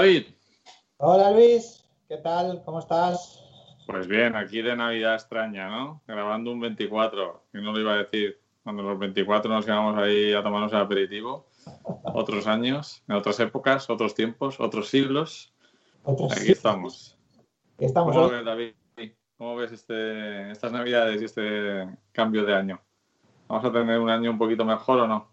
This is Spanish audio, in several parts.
David. Hola Luis, ¿qué tal? ¿Cómo estás? Pues bien, aquí de Navidad extraña, ¿no? Grabando un 24, y no lo iba a decir. Cuando los 24 nos íbamos ahí a tomarnos el aperitivo, otros años, en otras épocas, otros tiempos, otros siglos. aquí estamos. estamos ¿Cómo ves, David? ¿Cómo ves este, estas Navidades y este cambio de año? ¿Vamos a tener un año un poquito mejor o no?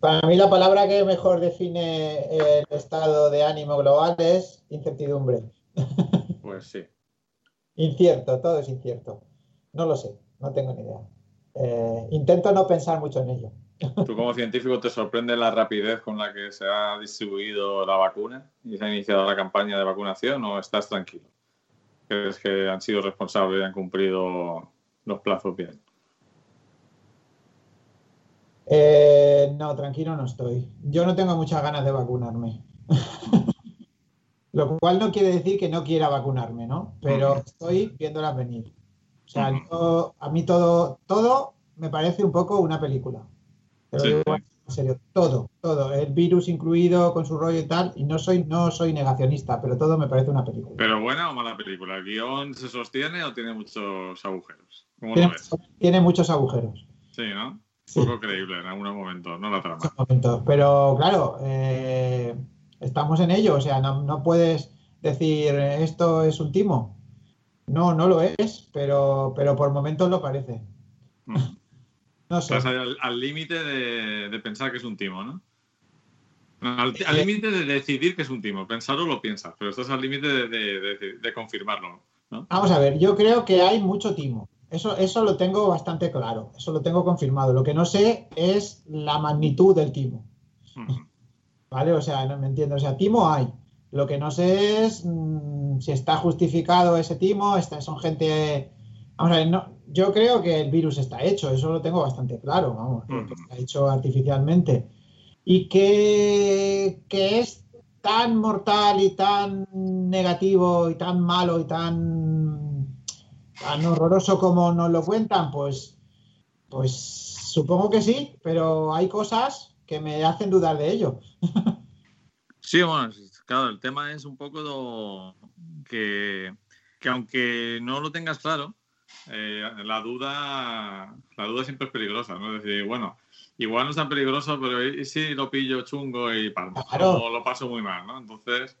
Para mí la palabra que mejor define el estado de ánimo global es incertidumbre. Pues sí. Incierto, todo es incierto. No lo sé, no tengo ni idea. Eh, intento no pensar mucho en ello. ¿Tú como científico te sorprende la rapidez con la que se ha distribuido la vacuna y se ha iniciado la campaña de vacunación o estás tranquilo? ¿Crees que han sido responsables y han cumplido los plazos bien? Eh, no, tranquilo no estoy. Yo no tengo muchas ganas de vacunarme. Lo cual no quiere decir que no quiera vacunarme, ¿no? Pero estoy viéndolas venir. O sea, a mí todo, todo me parece un poco una película. Pero en serio, todo, todo, el virus incluido con su rollo y tal, y no soy, no soy negacionista, pero todo me parece una película. ¿Pero buena o mala película? ¿El guion se sostiene o tiene muchos agujeros? ¿Cómo tiene, lo ves? Tiene muchos agujeros. Sí, ¿no? Poco creíble en algunos momentos, no la trama. Pero claro, eh, estamos en ello, o sea, no, puedes decir esto es un timo. No, no lo es, pero, pero por momentos lo parece. Mm. No sé. Estás al límite de, pensar que es un timo, ¿no? Al eh, límite de decidir que es un timo. Pensarlo lo piensas, pero estás al límite de, confirmarlo. ¿no? Vamos a ver, yo creo que hay mucho timo. Eso, eso lo tengo bastante claro, eso lo tengo confirmado. Lo que no sé es la magnitud del timo. ¿Vale? O sea, no me entiendo. O sea, timo hay. Lo que no sé es mm, si está justificado ese timo, son gente... Vamos a ver, no, yo creo que el virus está hecho, eso lo tengo bastante claro, vamos, que está hecho artificialmente. Y que, que es tan mortal y tan negativo y tan malo y tan tan horroroso como nos lo cuentan, pues, pues supongo que sí, pero hay cosas que me hacen dudar de ello. Sí, bueno, claro, el tema es un poco que, aunque no lo tengas claro, eh, la duda la duda siempre es peligrosa, ¿no? Es decir, bueno, igual no es tan peligroso, pero si lo pillo chungo y o lo paso muy mal, ¿no? Entonces,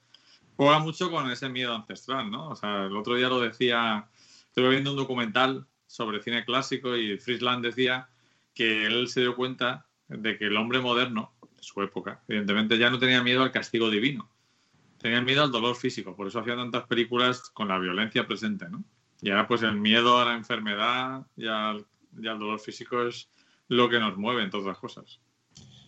juega mucho con ese miedo ancestral, ¿no? O sea, el otro día lo decía Estuve viendo un documental sobre cine clásico y Friesland decía que él se dio cuenta de que el hombre moderno, de su época, evidentemente ya no tenía miedo al castigo divino, tenía miedo al dolor físico, por eso hacía tantas películas con la violencia presente, ¿no? Y ahora pues el miedo a la enfermedad y al, dolor físico es lo que nos mueve en todas las cosas.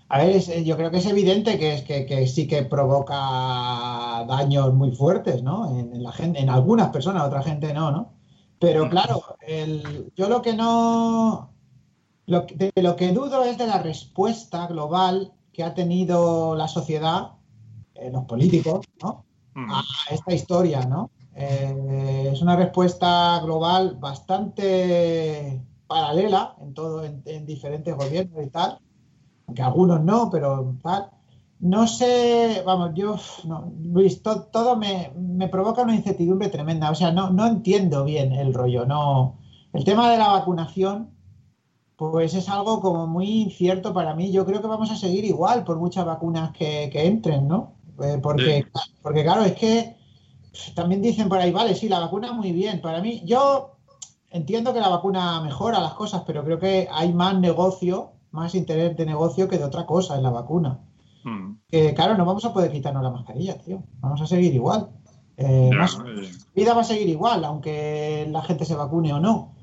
A ver, yo creo que es evidente que, sí que provoca daños muy fuertes, ¿no? En, la gente, en algunas personas, otra gente no, ¿no? Pero claro, yo lo que no. Lo, de lo que dudo es de la respuesta global que ha tenido la sociedad, eh, los políticos, ¿no? A esta historia, ¿no? Eh, es una respuesta global bastante paralela en todo, en, en, diferentes gobiernos y tal, aunque algunos no, pero tal no sé, vamos, yo, no, Luis, todo me, provoca una incertidumbre tremenda. O sea, no, no entiendo bien el rollo. No, el tema de la vacunación, pues es algo como muy incierto para mí. Yo creo que vamos a seguir igual por muchas vacunas que, entren, ¿no? Eh, porque, porque, claro, es que también dicen por ahí, vale, sí, la vacuna muy bien. Para mí, yo entiendo que la vacuna mejora las cosas, pero creo que hay más negocio, más interés de negocio que de otra cosa en la vacuna. Hmm. Que claro, no vamos a poder quitarnos la mascarilla, tío. Vamos a seguir igual. Eh, la vida va a seguir igual, aunque la gente se vacune o no.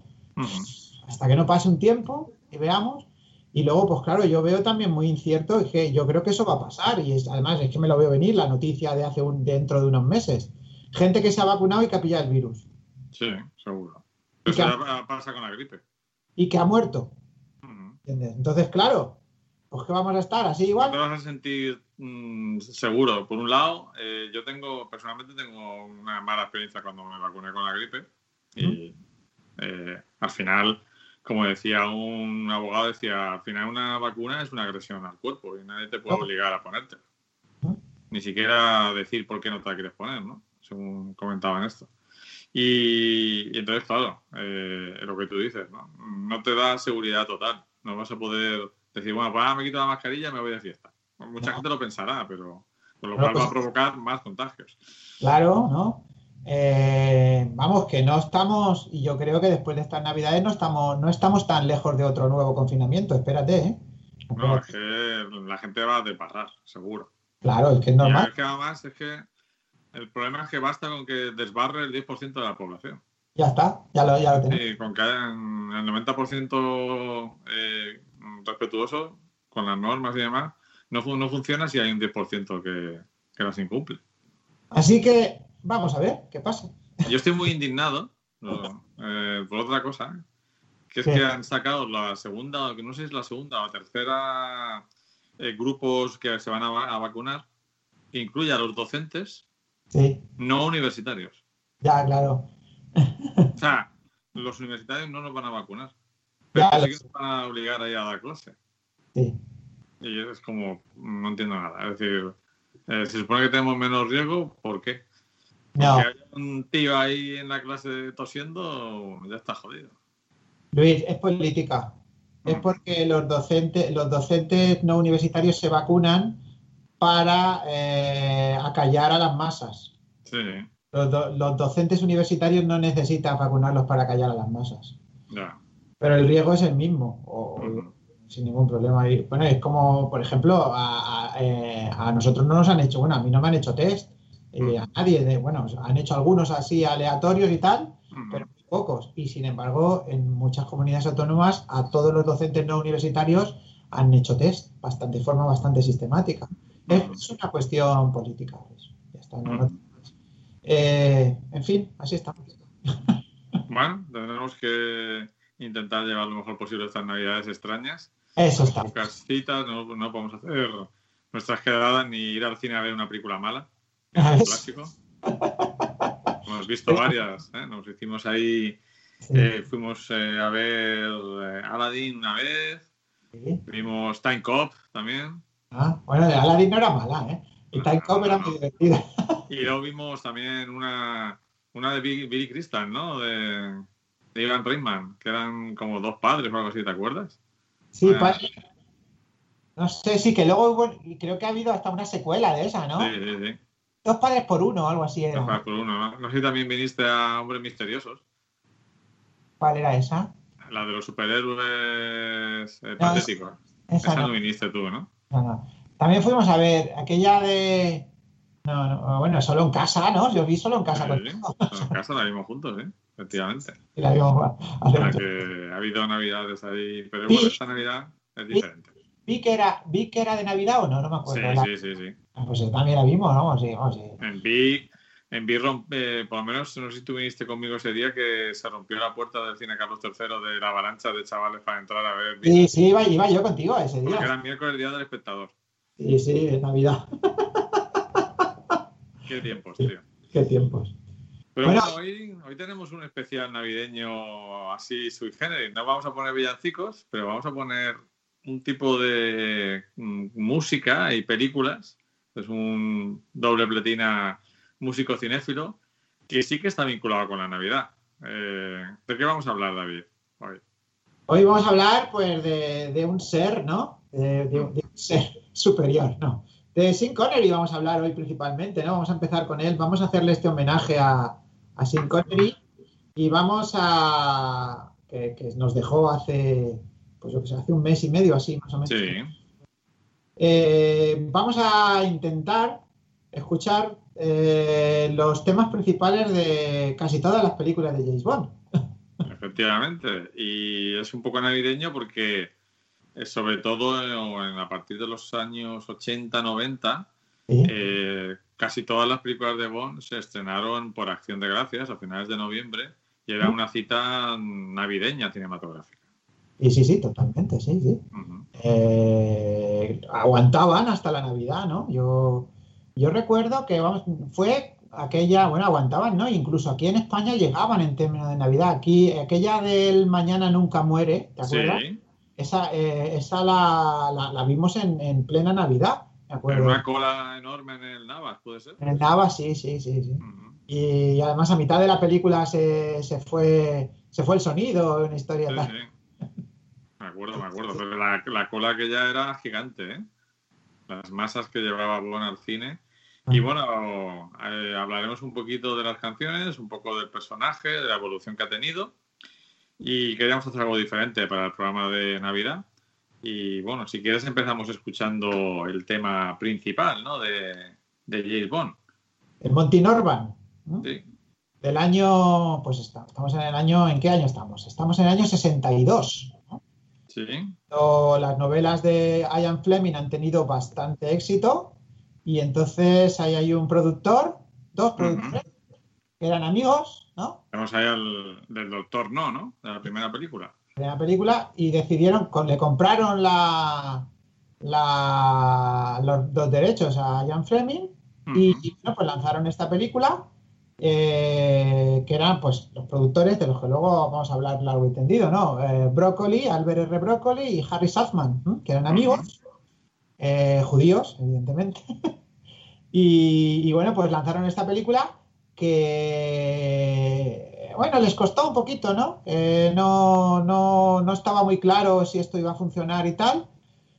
Hasta que no pase un tiempo y veamos. Y luego, pues claro, yo veo también muy incierto que yo creo que eso va a pasar. Y además es que me lo veo venir, la noticia de hace un, dentro de unos meses. Gente que se ha vacunado y que ha pillado el virus. Sí, seguro. Eso pasa con la gripe. Y que ha muerto. Entonces, claro, pues que vamos a estar así igual. Te vas a sentir mm, seguro. Por un lado, eh, yo tengo, personalmente tengo una mala experiencia cuando me vacuné con la gripe. Y eh, al final, como decía un abogado, decía, al final una vacuna es una agresión al cuerpo y nadie te puede obligar a ponerte. ni siquiera decir por qué no te la quieres poner, ¿no? Según comentaban esto. Y, entonces, claro, eh, lo que tú dices, ¿no? No te da seguridad total. No vas a poder decir, bueno, pues ahora me quito la mascarilla y me voy de fiesta. Mucha gente lo pensará, pero con lo cual va a pues provocar más contagios. Claro, ¿no? Eh, vamos, que no estamos, y yo creo que después de estas navidades no estamos, no estamos tan lejos de otro nuevo confinamiento, espérate, ¿eh? No, es que la gente va a deparrar, seguro. Claro, es que es normal. es que además es que el problema es que basta con que desbarre el 10% de la población. Ya está, ya lo, ya lo tenemos. Sí, con que el 90% eh, respetuoso con las normas y demás, no, no funciona si hay un 10% que, que las incumple. Así que vamos a ver qué pasa. Yo estoy muy indignado eh, por otra cosa, que es que han sacado la segunda, no sé si es la segunda o la tercera eh, grupos que se van a, vacunar, que incluye a los docentes no universitarios. Ya, claro. O sea, los universitarios no nos van a vacunar. Pero sí van a obligar a ir a dar clase. Sí. Y es como, no entiendo nada. Es decir, eh, se supone que tenemos menos riesgo, ¿por qué? Porque no. hay un tío ahí en la clase tosiendo, ya está jodido. Luis, es política. Es mm. porque los docentes, los docentes no universitarios se vacunan para eh, acallar a las masas. Sí. Los, los, docentes universitarios no necesitan vacunarlos para callar a las masas. Ya. Pero el riesgo es el mismo. O, sin ningún problema. bueno, es como, por ejemplo, eh, a, nosotros no nos han hecho, bueno, a mí no me han hecho test, eh, a nadie, de, bueno, han hecho algunos así aleatorios y tal, pero pocos. Y sin embargo, en muchas comunidades autónomas, a todos los docentes no universitarios han hecho test bastante, de forma bastante sistemática. Es, una cuestión política. Ya está, eh, en fin, así estamos. Bueno, tendremos que intentar llevar lo mejor posible estas navidades extrañas. Eso está. Pocas citas, no, no, podemos hacer nuestras quedadas ni ir al cine a ver una película mala. Un clásico. Hemos visto varias, ¿eh? nos hicimos ahí, eh, fuimos eh, a ver Aladdin una vez, vimos Time Cop también. Ah, bueno, de Aladdin no era mala, ¿eh? Y Time Cop era muy divertida. Y luego vimos también una, una de Billy, Crystal, ¿no? De, de Ivan Reitman, que eran como dos padres o algo así, ¿te acuerdas? Sí, padre. No sé, sí, que luego hubo, creo que ha habido hasta una secuela de esa, ¿no? Sí, sí, sí. Dos padres por uno, algo así era. Dos padres por uno, ¿no? No sé si también viniste a Hombres Misteriosos. ¿Cuál era esa? La de los superhéroes eh, patéticos. Esa, no. viniste tú, ¿no? No, no. También fuimos a ver aquella de. No, no, bueno, solo en casa, ¿no? Yo vi solo en casa. Sí, solo en casa la vimos juntos, ¿eh? Efectivamente. Y la vimos que ha habido navidades ahí, pero bueno, esta Navidad es diferente. Vi, que era, vi que era de Navidad o no, no me acuerdo. Sí, sí, sí, sí. Ah, pues también la vimos, ¿no? Sí, sí. En Vi, en Vi rompe, por lo menos, no sé si tú viniste conmigo ese día, que se rompió la puerta del cine Carlos III de la avalancha de chavales para entrar a ver. Sí, sí, iba, iba yo contigo ese día. Porque era miércoles, el día del espectador. Sí, sí, es Navidad. Qué tiempos, tío. Qué tiempos. Pero bueno, hoy, hoy, tenemos un especial navideño así sui generis. No vamos a poner villancicos, pero vamos a poner un tipo de mm, música y películas. Es un doble pletina músico cinéfilo que sí que está vinculado con la Navidad. Eh, ¿De qué vamos a hablar, David? Hoy, hoy vamos a hablar pues de, un ser, ¿no? De, de, un ser superior, ¿no? De Sin Connery vamos a hablar hoy principalmente, ¿no? Vamos a empezar con él. Vamos a hacerle este homenaje a, a Sin Connery y vamos a. Que, nos dejó hace. Pues yo que sé, hace un mes y medio así, más o menos. Sí. Eh, vamos a intentar escuchar eh, los temas principales de casi todas las películas de James Bond. Efectivamente. Y es un poco navideño porque, sobre todo en, a partir de los años 80, 90, casi todas las películas de Bond se estrenaron por Acción de Gracias a finales de noviembre y era una cita navideña cinematográfica. Y sí, sí, totalmente, sí, sí. Eh, aguantaban hasta la Navidad, ¿no? Yo, yo recuerdo que vamos, fue aquella, bueno, aguantaban, ¿no? Incluso aquí en España llegaban en términos de Navidad. Aquí, aquella del Mañana Nunca Muere, ¿te acuerdas? Esa, eh, esa la, la, vimos en, en, plena Navidad me acuerdo. Una cola enorme en el Navas, ¿puede ser? En el Navas, sí, sí, sí, sí. Y además a mitad de la película se, se fue se fue el sonido, una historia Sí, tal. sí. Me acuerdo, me acuerdo. Pero la, la cola que ya era gigante, ¿eh? Las masas que llevaba Bon al cine. Y bueno, eh, hablaremos un poquito de las canciones, un poco del personaje, de la evolución que ha tenido. Y queríamos hacer algo diferente para el programa de Navidad. Y bueno, si quieres empezamos escuchando el tema principal, ¿no? De, de James Bond. El Monty Norman, ¿no? Sí. del año, pues está- estamos en el año, ¿en qué año estamos? Estamos en el año 62. ¿no? Sí. Las novelas de Ian Fleming han tenido bastante éxito y entonces ahí hay un productor, dos productores, que eran amigos, ¿no? Tenemos ahí al del Doctor No, ¿no? De la primera película. de la película y decidieron, con- le compraron la, la- los, los derechos a Ian Fleming y, y, bueno, pues lanzaron esta película eh, que eran pues los productores de los que luego vamos a hablar largo y tendido, ¿no? Eh, Broccoli, Albert R. Broccoli y Harry Safman, que eran amigos, eh, judíos, evidentemente. y, y, bueno, pues lanzaron esta película que, bueno, les costó un poquito, ¿no? No, no, no estaba muy claro si esto iba a funcionar y tal.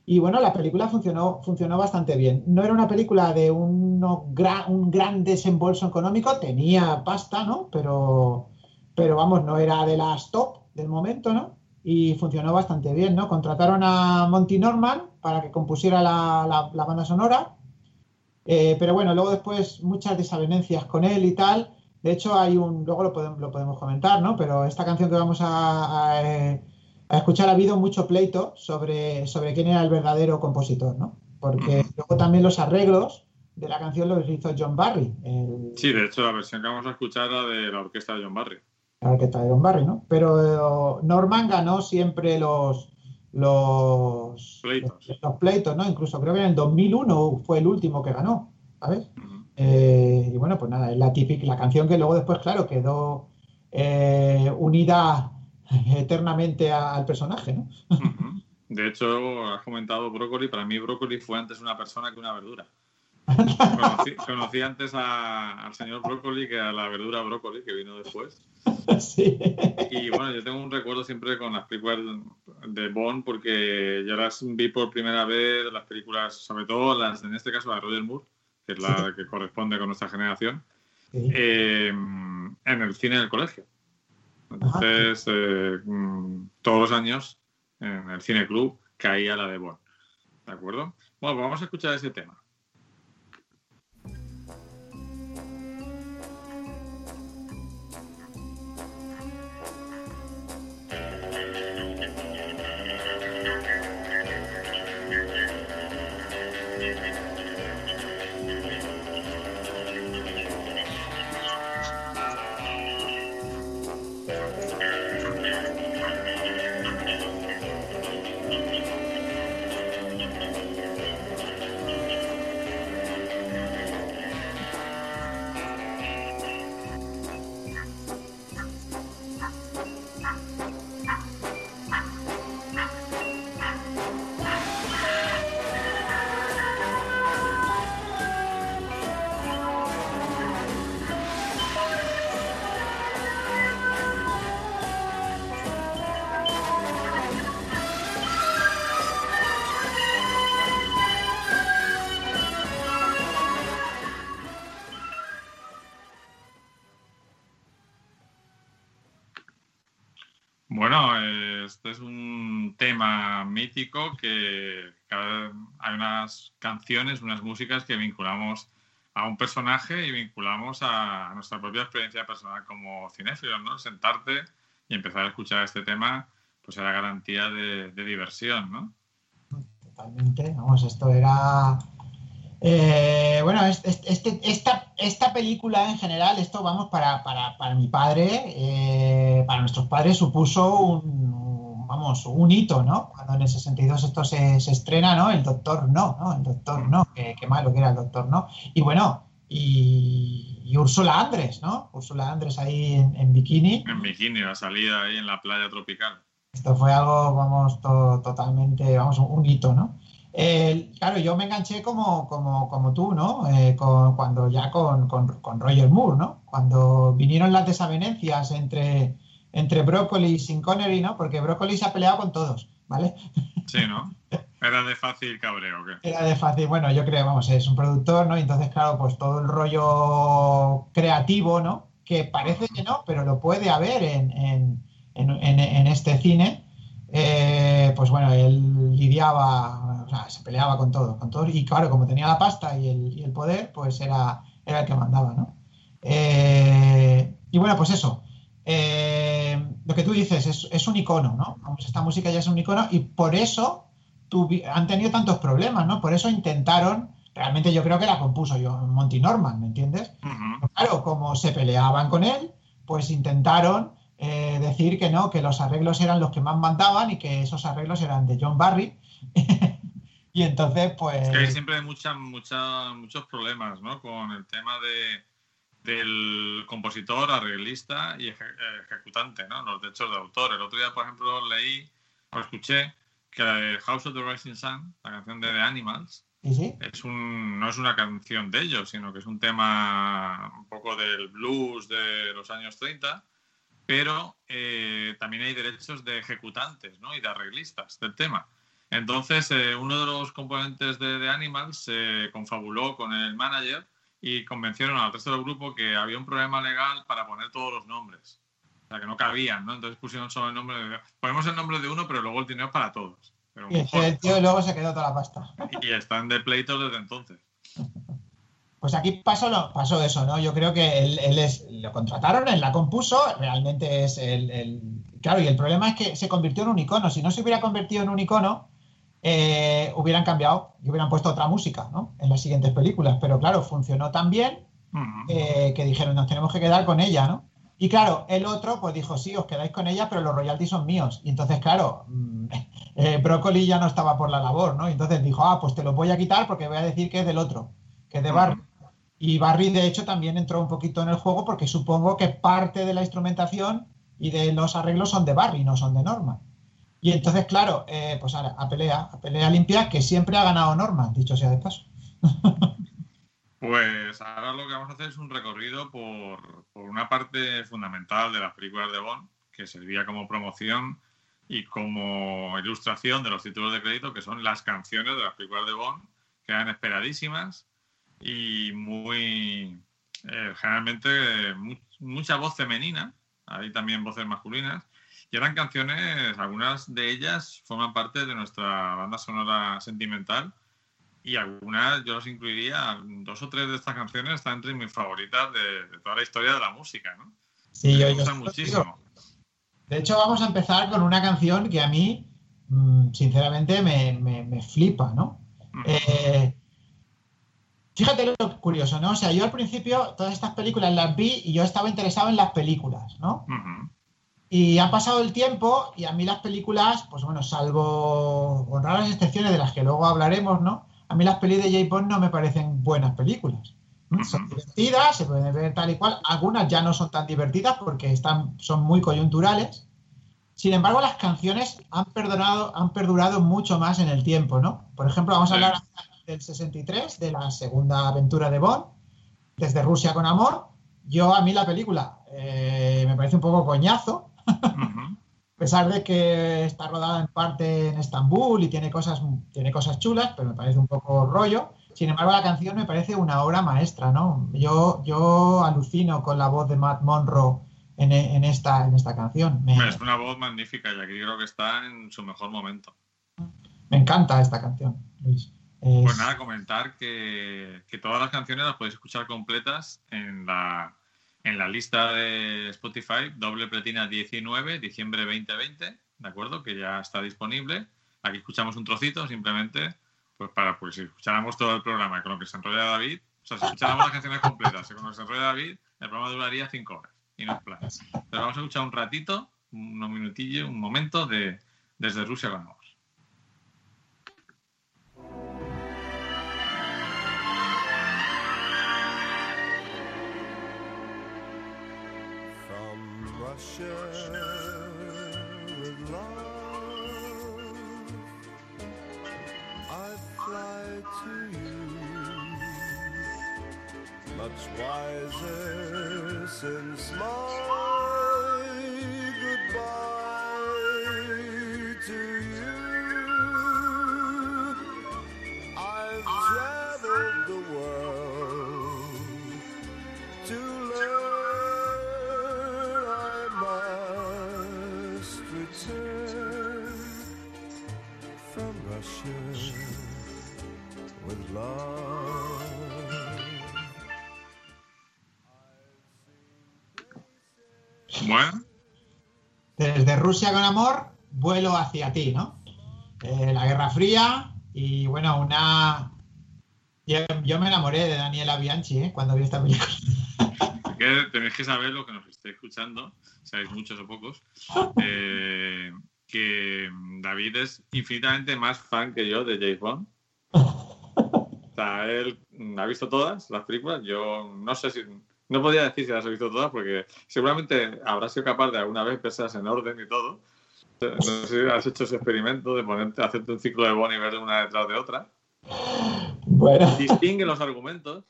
Y bueno, la película funcionó, funcionó bastante bien. No era una película de uno gra- un gran desembolso económico, tenía pasta, ¿no? Pero, pero vamos, no era de las top del momento, ¿no? Y funcionó bastante bien, ¿no? Contrataron a Monty Norman para que compusiera la- la banda sonora. Eh, pero bueno, luego después muchas desavenencias con él y tal. De hecho, hay un, luego lo podemos, lo podemos comentar, ¿no? Pero esta canción que vamos a, a, eh, a escuchar ha habido mucho pleito sobre, sobre quién era el verdadero compositor, ¿no? Porque luego también los arreglos de la canción los hizo John Barry, el, Sí, de hecho, la versión que vamos a escuchar era de la orquesta de John Barry. la orquesta de John Barry, ¿no? Pero eh, Norman ganó siempre los, los, Pleitos. los, los pleitos, ¿no? Incluso creo que en el 2001 fue el último que ganó, ¿sabes? Eh, y bueno, pues nada, es la típica, la canción que luego después, claro, quedó eh, unida eternamente a- al personaje, ¿no? De hecho, has comentado brócoli. Para mí, brócoli fue antes una persona que una verdura. Conocí, conocí antes a- al señor brócoli que a la verdura brócoli que vino después. sí. Y bueno, yo tengo un recuerdo siempre con las películas de Bond porque yo las vi por primera vez, las películas, sobre todo las, en este caso, la de Roger Moore, que es la que corresponde con nuestra generación, Sí. eh, en el cine del colegio. Entonces, eh, mm, todos los años en el cine club caía la de Bond. ¿De acuerdo? Bueno, pues vamos a escuchar ese tema. Que hay unas canciones, unas músicas que vinculamos a un personaje y vinculamos a nuestra propia experiencia personal como cinéfilos, ¿no? Sentarte y empezar a escuchar este tema, pues era garantía de, diversión, ¿no? Totalmente, vamos, esto era... eh, bueno, es- es- este- esta, esta película en general, esto vamos para, para, para mi padre, eh, para nuestros padres supuso un, vamos, un hito, ¿no? Cuando en el 62 esto se, se estrena, ¿no? El Doctor No, ¿no? El Doctor No, qué, qué malo que era el Doctor No. Y bueno, y, y Úrsula Andrés, ¿no? Úrsula Andrés ahí en, en bikini. En bikini, la salida ahí en la playa tropical. Esto fue algo, vamos, to- totalmente, vamos, un hito, ¿no? claro, yo me enganché como, como, como tú, ¿no? Eh, cuando ya con, con, Roger Moore, ¿no? Cuando vinieron las desavenencias entre, entre Broccoli y Sin Connery, ¿no? Porque Broccoli se ha peleado con todos, ¿vale? Sí, ¿no? Era de fácil cabreo, ¿qué? Era de fácil, bueno, yo creo, vamos, es un productor, ¿no? Entonces, claro, pues todo el rollo creativo, ¿no? Que parece que no, pero lo puede haber en, en, en, este cine. Eh, pues bueno, él lidiaba, o sea, se peleaba con todo, con todo, y claro, como tenía la pasta y el, y el poder, pues era, era el que mandaba, ¿no? Eh, y bueno, pues eso. Eh, lo que tú dices es, es, un icono, ¿no? Esta música ya es un icono y por eso han tenido tantos problemas, ¿no? Por eso intentaron, realmente yo creo que la compuso yo, Monty Norman, ¿me entiendes? Claro, como se peleaban con él, pues intentaron eh, decir que no, que los arreglos eran los que más mandaban y que esos arreglos eran de John Barry. y entonces, pues... hay siempre muchas, muchas, muchos problemas, ¿no? Con el tema de del compositor, arreglista y ejecutante, ¿no? Los derechos de autor. El otro día, por ejemplo, leí o escuché que House of the Rising Sun, la canción de The Animals, es un, no es una canción de ellos, sino que es un tema un poco del blues de los años 30, pero eh, también hay derechos de ejecutantes ¿no? y de arreglistas del tema. Entonces, eh, uno de los componentes de The Animals se confabuló con el manager y convencieron al resto del grupo que había un problema legal para poner todos los nombres que no cabían, ¿no? Entonces pusieron solo el nombre de... Ponemos el nombre de uno, pero luego el dinero es para todos. y el tío luego se quedó toda la pasta. Y están de pleitos desde entonces. Pues aquí pasó, pasó eso, ¿no? Yo creo que él, es, lo contrataron, él la compuso, realmente es el, Claro, y el problema es que se convirtió en un icono. Si no se hubiera convertido en un icono, eh, hubieran cambiado y hubieran puesto otra música, ¿no? En las siguientes películas. Pero claro, funcionó tan bien eh, que dijeron, nos tenemos que quedar con ella, ¿no? Y claro, el otro pues dijo, sí, os quedáis con ella, pero los royalties son míos. Y entonces, claro, mm, eh, Broccoli ya no estaba por la labor, ¿no? Entonces dijo, ah, pues te lo voy a quitar porque voy a decir que es del otro, que es de Barry. Y Barry, de hecho, también entró un poquito en el juego porque supongo que parte de la instrumentación y de los arreglos son de Barry, no son de Norman. Y entonces, claro, eh, pues ahora, a pelea, a pelea limpia, que siempre ha ganado Norman, dicho sea de paso. Pues ahora lo que vamos a hacer es un recorrido por, una parte fundamental de las películas de Bond, que servía como promoción y como ilustración de los títulos de crédito, que son las canciones de las películas de Bond, que eran esperadísimas y muy, eh, generalmente, mucha voz femenina, hay también voces masculinas, y eran canciones, algunas de ellas forman parte de nuestra banda sonora sentimental y algunas yo los incluiría, dos o tres de estas canciones están entre mis favoritas de, toda la historia de la música, ¿no? Sí, Me gustan muchísimo. De hecho, vamos a empezar con una canción que a mí, mm, sinceramente, me, flipa, ¿no? Eh, fíjate lo curioso, ¿no? O sea, yo al principio todas estas películas las vi y yo estaba interesado en las películas, ¿no? Y ha pasado el tiempo y a mí las películas, pues bueno, salvo con raras excepciones de las que luego hablaremos, ¿no? a mí las pelis de J. Bond no me parecen buenas películas. Son divertidas, se pueden ver tal y cual. Algunas ya no son tan divertidas porque están, son muy coyunturales. Sin embargo, las canciones han, perdonado, han perdurado mucho más en el tiempo, ¿no? Por ejemplo, vamos a hablar del 63, de la segunda aventura de Bond, desde Rusia con Amor. Yo, a mí la película eh, me parece un poco coñazo. A pesar de que está rodada en parte en Estambul y tiene cosas, tiene cosas chulas, pero me parece un poco rollo. Sin embargo, la canción me parece una obra maestra, ¿no? Yo, yo alucino con la voz de Matt Monroe en, esta, en esta canción. Es una voz magnífica y aquí creo que está en su mejor momento. Me encanta esta canción, Luis. Pues nada, comentar que, que todas las canciones las podéis escuchar completas en la en la lista de Spotify, doble platina 19, diciembre 2020, ¿de acuerdo? Que ya está disponible. Aquí escuchamos un trocito, simplemente, pues para, pues si escucháramos todo el programa con lo que se enrolla David, o sea, si escucháramos las canciones completas con lo que se enrolla David, el programa duraría cinco horas y no es Pero vamos a escuchar un ratito, unos minutillos, un momento de Desde Rusia con with love. I to you. Much wiser since my Con amor, vuelo hacia ti, ¿no? Eh, la Guerra Fría y bueno, una... Yo, me enamoré de Daniela Bianchi ¿eh? cuando vi esta película. tenéis que saber lo que nos esté escuchando, sabéis muchos o pocos, eh, que David es infinitamente más fan que yo de James Bond. O sea, él ha visto todas las películas. Yo no sé si. No podía decir si las ha visto todas porque seguramente habrá sido capaz de alguna vez pensarse en orden y todo. No sé si has hecho ese experimento de ponerte, hacerte un ciclo de Bond y ver una detrás de otra. Bueno, Distingue los argumentos.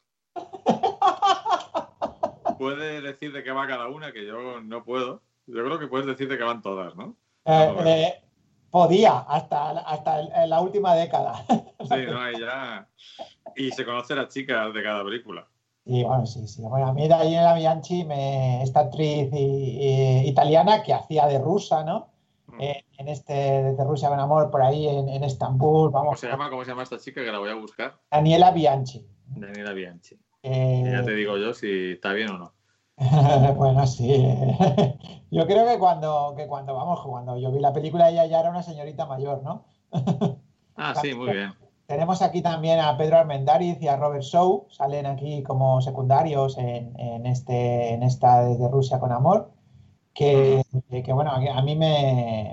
Puede decir de qué va cada una, que yo no puedo. Yo creo que puedes decir de qué van todas, ¿no? eh, eh, podía hasta, hasta en la última década. Sí, no, ahí ya. Y se conoce las chicas de cada película. Y bueno, sí, sí. Bueno, a mí Daniela Bianchi, me, esta actriz y- y- italiana que hacía de rusa, ¿no? Eh, en este de Rusia con amor, por ahí en, en Estambul, ¿Cómo vamos. se llama? ¿Cómo se llama esta chica que la voy a buscar? Daniela Bianchi. Daniela Bianchi. Eh, ya te digo yo si está bien o no. bueno, sí. Yo creo que cuando, que cuando, vamos, cuando yo vi la película ella ya era una señorita mayor, ¿no? Ah, sí, muy bien. Tenemos aquí también a Pedro Armendáriz y a Robert Shaw, salen aquí como secundarios en, en este, en esta de Rusia con amor, que, que, bueno, a mí me...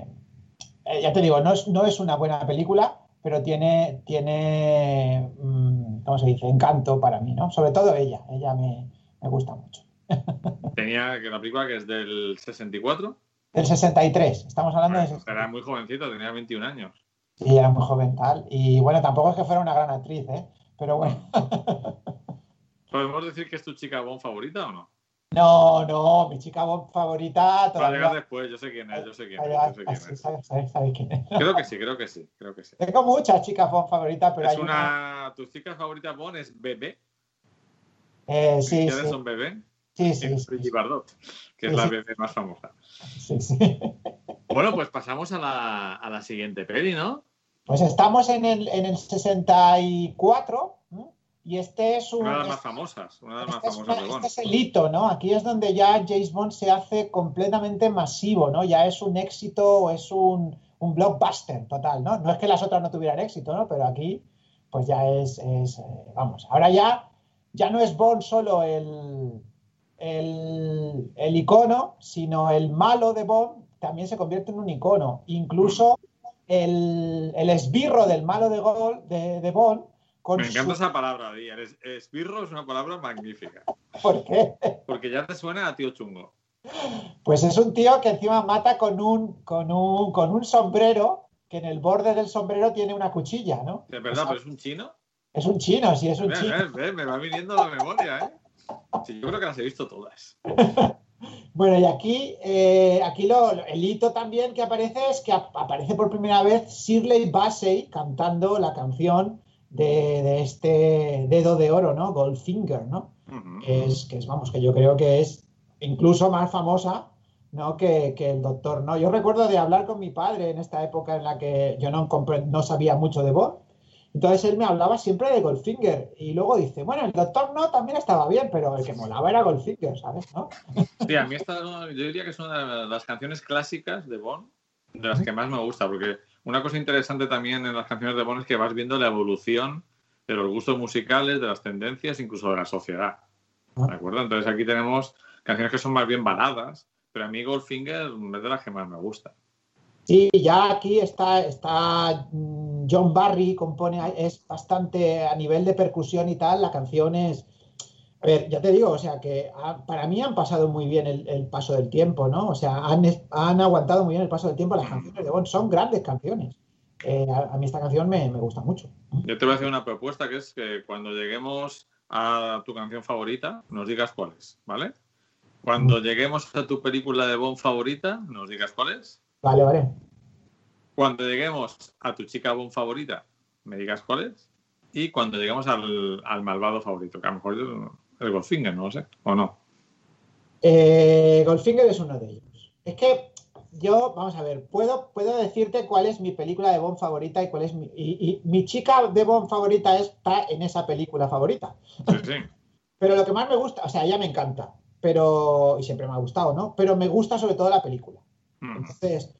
eh, Ya te digo, no es, no es una buena película, pero tiene, tiene, mm, ¿cómo se dice? Encanto para mí, ¿no? Sobre todo ella, ella me, me gusta mucho. Tenía que la película que es del 64. Del 63, estamos hablando de... Bueno, era muy jovencita, tenía 21 años. Sí, era muy joven tal. Y bueno, tampoco es que fuera una gran actriz, ¿eh? Pero bueno. ¿Podemos decir que es tu chica Bond favorita o no? No, no, mi chica Bond favorita Va a todavía. llegar después, yo sé quién es, yo sé quién es. Yo sé quién sí, es. sabes, sabes- sabes quién es. Creo que sí, creo que sí, creo que sí. Tengo muchas chicas Bond favoritas, pero Es hay una. una. ¿Tu chica favorita Bond es Bebé? Eh, sí, ¿Quiénes sí, son Bebé? sí, sí, Es sí, Bardot, que es la sí. bebé más famosa. sí, sí. Bueno, pues pasamos a la, a la siguiente peli, ¿no? Pues estamos en el, en el 64 ¿no? y este es un. Una de las más famosas, una de las más Este es, famosas una- este es el hito, ¿no? Aquí es donde ya James Bond se hace completamente masivo, ¿no? Ya es un éxito, es un, un blockbuster total, ¿no? No es que las otras no tuvieran éxito, ¿no? Pero aquí, pues ya es, es, eh, vamos, ahora ya, ya no es Bond solo el, el, el icono, sino el malo de Bond también se convierte en un icono. Incluso el, el esbirro del malo de, Gol- de, de Bond. Con Me encanta su- esa palabra, Díaz. Es- Esbirro es una palabra magnífica. ¿Por qué? Porque ya te suena a tío chungo. Pues es un tío que encima mata con un, con un, con un sombrero, que en el borde del sombrero tiene una cuchilla, ¿no? Es verdad, pero es un chino. Es un chino, sí, es un chino. ve, ve, me va viniendo la memoria, ¿eh? Sí, yo creo que las he visto todas. Bueno, y aquí, eh, aquí lo, el hito también que aparece es que ap- aparece por primera vez Shirley Bassey cantando la canción de, de este dedo de oro, ¿no? Goldfinger, ¿no? Que es, que es, vamos, que yo creo que es incluso más famosa ¿no? que, que el doctor. ¿no? Yo recuerdo de hablar con mi padre en esta época en la que yo no, no sabía mucho de Bond. Entonces él me hablaba siempre de Goldfinger. Y luego dice, bueno, el doctor no también estaba bien, pero el que molaba era Goldfinger, ¿sabes? ¿no? Sí, a mí esta, yo diría que es una de las canciones clásicas de Bond, de las que más me gusta, porque una cosa interesante también en las canciones de Bond es que vas viendo la evolución de los gustos musicales, de las tendencias, incluso de la sociedad. ¿De acuerdo? Entonces aquí tenemos canciones que son más bien baladas, pero a mí Goldfinger es de las que más me gusta. Sí, ya aquí está, está mm, John Barry, compone, es bastante a nivel de percusión y tal, la canción es, a ver, ya te digo, o sea que para mí han pasado muy bien el, el paso del tiempo, ¿no? O sea, han, han aguantado muy bien el paso del tiempo las canciones de Bond, son grandes canciones. eh, a, a mí esta canción me, me gusta mucho. Yo te voy a hacer una propuesta que es que cuando lleguemos a tu canción favorita, nos digas cuál es, ¿vale? Cuando lleguemos a tu película de Bond favorita, nos digas cuál es. Vale, vale. Cuando lleguemos a tu chica Bond favorita, me digas cuál es. Y cuando lleguemos al, al malvado favorito, que a lo mejor yo- el Goldfinger, no lo sé, o no. Eh, Goldfinger es uno de ellos. Es que yo, vamos a ver, puedo, puedo decirte cuál es mi película de Bond favorita y cuál es mi. Y, y mi chica de Bond favorita está en esa película favorita. Sí, sí. Pero lo que más me gusta, o sea, ella me encanta, pero. Y siempre me ha gustado, ¿no? Pero me gusta sobre todo la película. Mm. Entonces,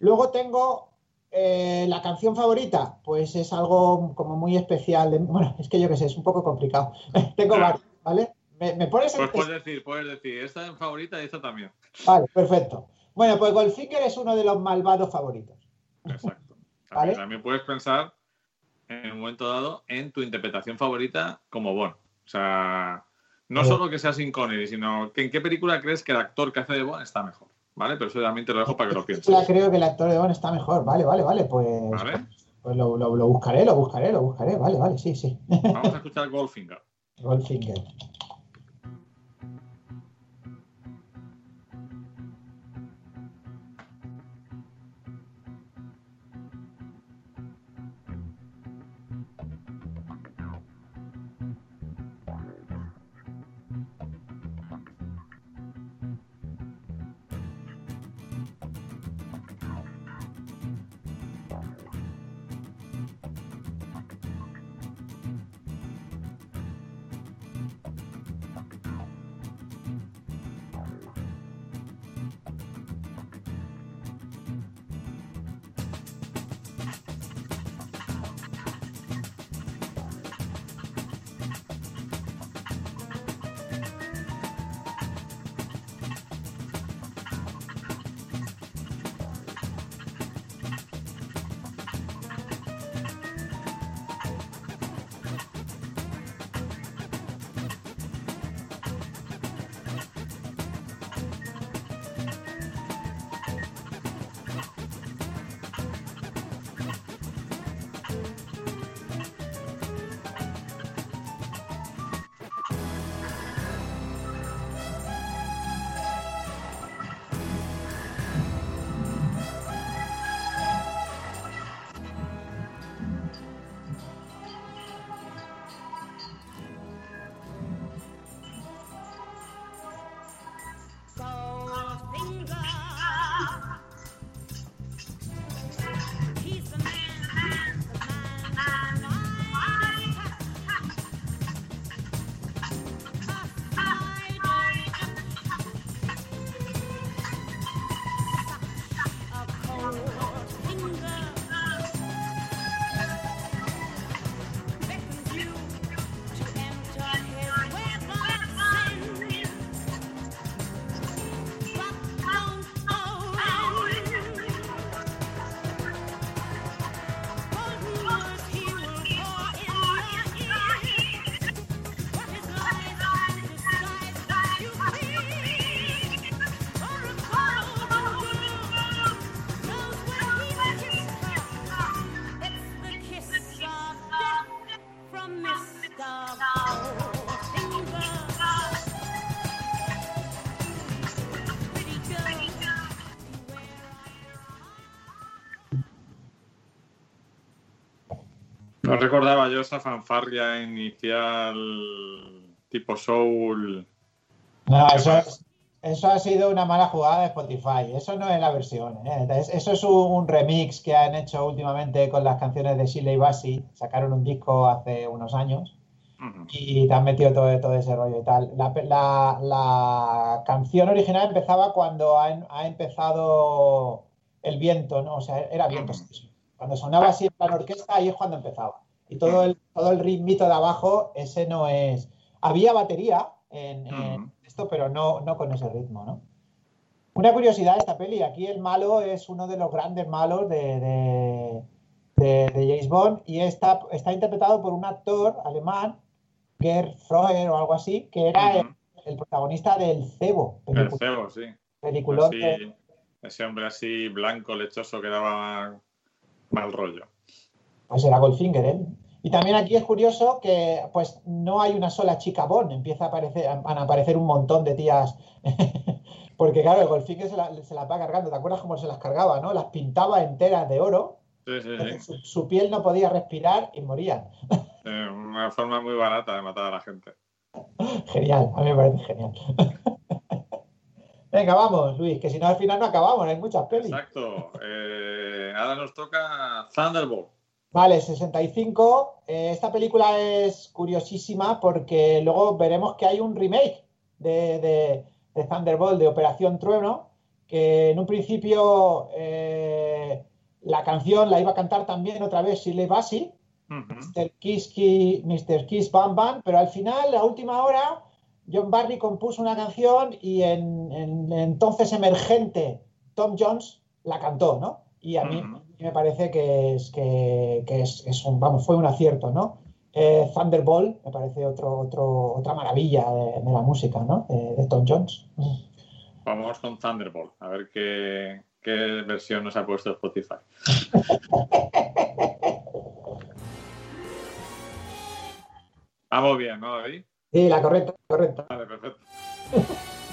luego tengo eh, la canción favorita, pues es algo como muy especial. de- bueno, es que yo qué sé, es un poco complicado. tengo Claro. varias, ¿vale? Me, me pones en- Pues puedes decir, puedes decir, esta es favorita y esta también. Vale, perfecto. Bueno, pues Goldfinger es uno de los malvados favoritos. Exacto. Vale. También, puedes pensar en un momento dado en tu interpretación favorita como Bond. O sea, no solo que sea sin Connery, sino que en qué película crees que el actor que hace de Bond está mejor. ¿Vale? Pero eso también te lo dejo para que lo Ya pienses. creo que el actor de Bond está mejor. Vale, vale, vale. Pues, ¿Vale? pues lo, lo- lo buscaré, lo buscaré, lo buscaré. Vale, vale, sí, sí. Vamos a escuchar. Goldfinger. Goldfinger. No recordaba yo esa fanfarria inicial tipo soul. No, eso, es- eso ha sido una mala jugada de Spotify. Eso no es la versión. ¿eh? Es- Eso es un, remix que han hecho últimamente con las canciones de Shirley Bassey. Sacaron un disco hace unos años y te han metido todo, todo ese rollo y tal. La, la- la canción original empezaba cuando ha, ha empezado el viento, ¿no? O sea, era viento. Cuando sonaba así en plan orquesta, ahí es cuando empezaba. Y todo el, todo el ritmito de abajo, ese no es. Había batería en, en Ujú. esto, pero no, no con ese ritmo, ¿no? Una curiosidad de esta peli, aquí el malo es uno de los grandes malos de, de, de- de James Bond y está, está interpretado por un actor alemán, Gerd Freuer o algo así, que era el, protagonista del Cebo, El cebo, sí. peliculón Así, ese hombre así blanco, lechoso que daba Mal rollo. Pues era Goldfinger, ¿eh? Y también aquí es curioso que pues no hay una sola chica Bond, empieza a aparecer, van a aparecer un montón de tías. Porque claro, el Goldfinger se, la- se las va cargando, ¿te acuerdas cómo se las cargaba, no? Las pintaba enteras de oro, Sí, sí, entonces sí. su, su piel no podía respirar y morían. Eh, una forma muy barata de matar a la gente. Genial, a mí me parece genial. Venga, vamos, Luis, que si no al final no acabamos, hay muchas pelis. Exacto. Eh, ahora nos toca Thunderbolt. Vale, 65. Eh, esta película es curiosísima porque luego veremos que hay un remake de, de- de Thunderbolt, de Operación Trueno, que en un principio eh, la canción la iba a cantar también otra vez Shirley Bassey, Ujú. Mr. Kiss, Ki- Mr. Kiss Bam Bam, pero al final, a última hora, John Barry compuso una canción y en, en- entonces emergente Tom Jones la cantó, ¿no? Y a mí. Me parece que es, que, que es, es un, vamos, fue un acierto, ¿no? Eh, Thunderbolt me parece otro, otro, otra maravilla de, de la música, ¿no? De, de Tom Jones. Vamos con Thunderbolt, a ver qué, qué versión nos ha puesto Spotify. Vamos bien, ¿no, David? Sí, la correcta, correcta. Vale, perfecto.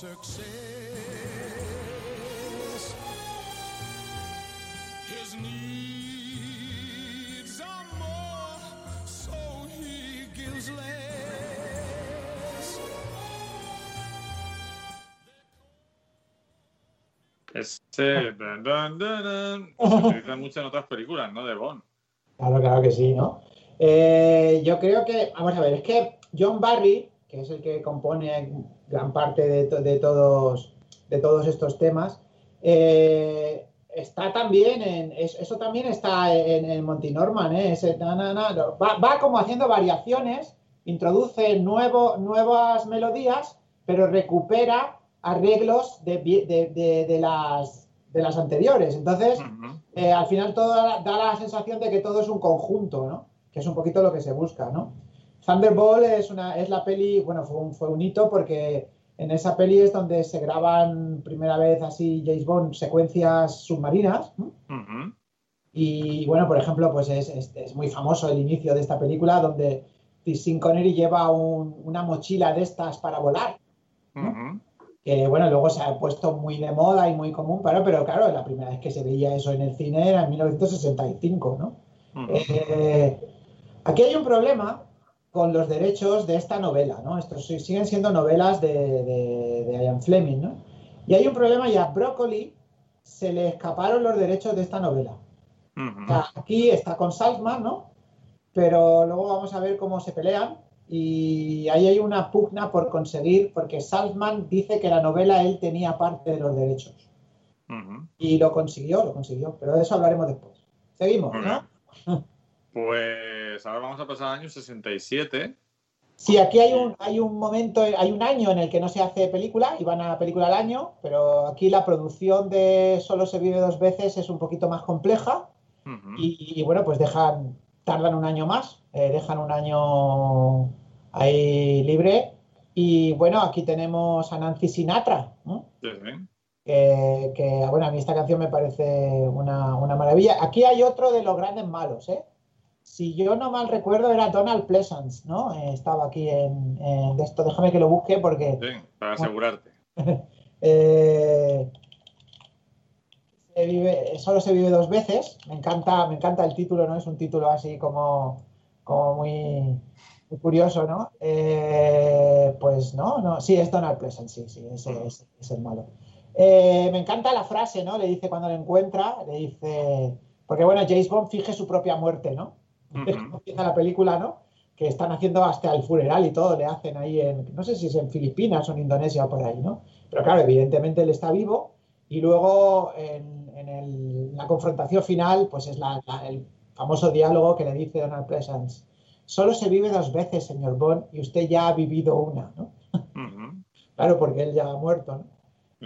success. His needs are more, so he gives less. Ese dun, dun, dun, dun, se utiliza mucho en otras películas, ¿no? De Bond. Claro, claro que sí, ¿no? Eh, yo creo que, vamos a ver, es que John Barry, que es el que compone gran parte de, to- de todos, de todos estos temas, eh, está también en, es- eso también está en, en Monty Norman, ¿eh? Ese na, na, na, no, va, va como haciendo variaciones, introduce nuevo, nuevas melodías, pero recupera arreglos de, las, de las anteriores. Entonces, eh, al final todo da, da la sensación de que todo es un conjunto, ¿no? Que es un poquito lo que se busca, ¿no? Thunderbolt es, una, es la peli, bueno, fue un, fue un hito porque en esa peli es donde se graban primera vez así James Bond secuencias submarinas. Y bueno, por ejemplo, pues es, es- es muy famoso el inicio de esta película donde Sean Connery lleva un- una mochila de estas para volar que bueno, luego se ha puesto muy de moda y muy común, pero, pero claro, la primera vez que se veía eso en el cine era en 1965, ¿no? Eh, aquí hay un problema con los derechos de esta novela, ¿no? Estos siguen siendo novelas de, de, de Ian Fleming, ¿no? Y hay un problema y a Broccoli se le escaparon los derechos de esta novela. Ujú. O sea, aquí está con Salzman, ¿no? Pero luego vamos a ver cómo se pelean. Y ahí hay una pugna por conseguir, porque Salzman dice que la novela él tenía parte de los derechos. Y lo consiguió, lo consiguió. Pero de eso hablaremos después. Seguimos, ¿no? bien. Pues ahora vamos a pasar al año 67. Sí, aquí hay un, hay un momento, hay un año en el que no se hace película y van a película al año, pero aquí la producción de Solo se vive dos veces es un poquito más compleja. Y, y, bueno, pues dejan, tardan un año más, eh, dejan un año ahí libre. Y bueno, aquí tenemos a Nancy Sinatra, ¿no? Sí, sí. que, que, bueno, a mí esta canción me parece una, una maravilla. Aquí hay otro de los grandes malos, ¿eh? Si yo no mal recuerdo, era Donald Pleasance, ¿no? Eh, estaba aquí en, esto, déjame que lo busque porque Sí, para asegurarte. eh, se vive- solo se vive dos veces. Me encanta, me encanta el título, ¿no? Es un título así como, como muy, Muy curioso, ¿no? Eh, pues no, no, sí, es Donald Pleasant, sí, sí, ese es, es el malo. Me encanta la frase, ¿no? Le dice cuando lo encuentra, le dice, porque bueno, James Bond finge su propia muerte, ¿no? Es como empieza la película, ¿no? Que están haciendo hasta el funeral y todo, le hacen ahí en, no sé si es en Filipinas o en Indonesia o por ahí, ¿no? Pero claro, evidentemente él está vivo y luego en, en el- la confrontación final, pues es la- la- el famoso diálogo que le dice Donald Pleasance. Solo se vive dos veces, señor Bond, y usted ya ha vivido una, ¿no? Claro, porque él ya ha muerto, ¿no?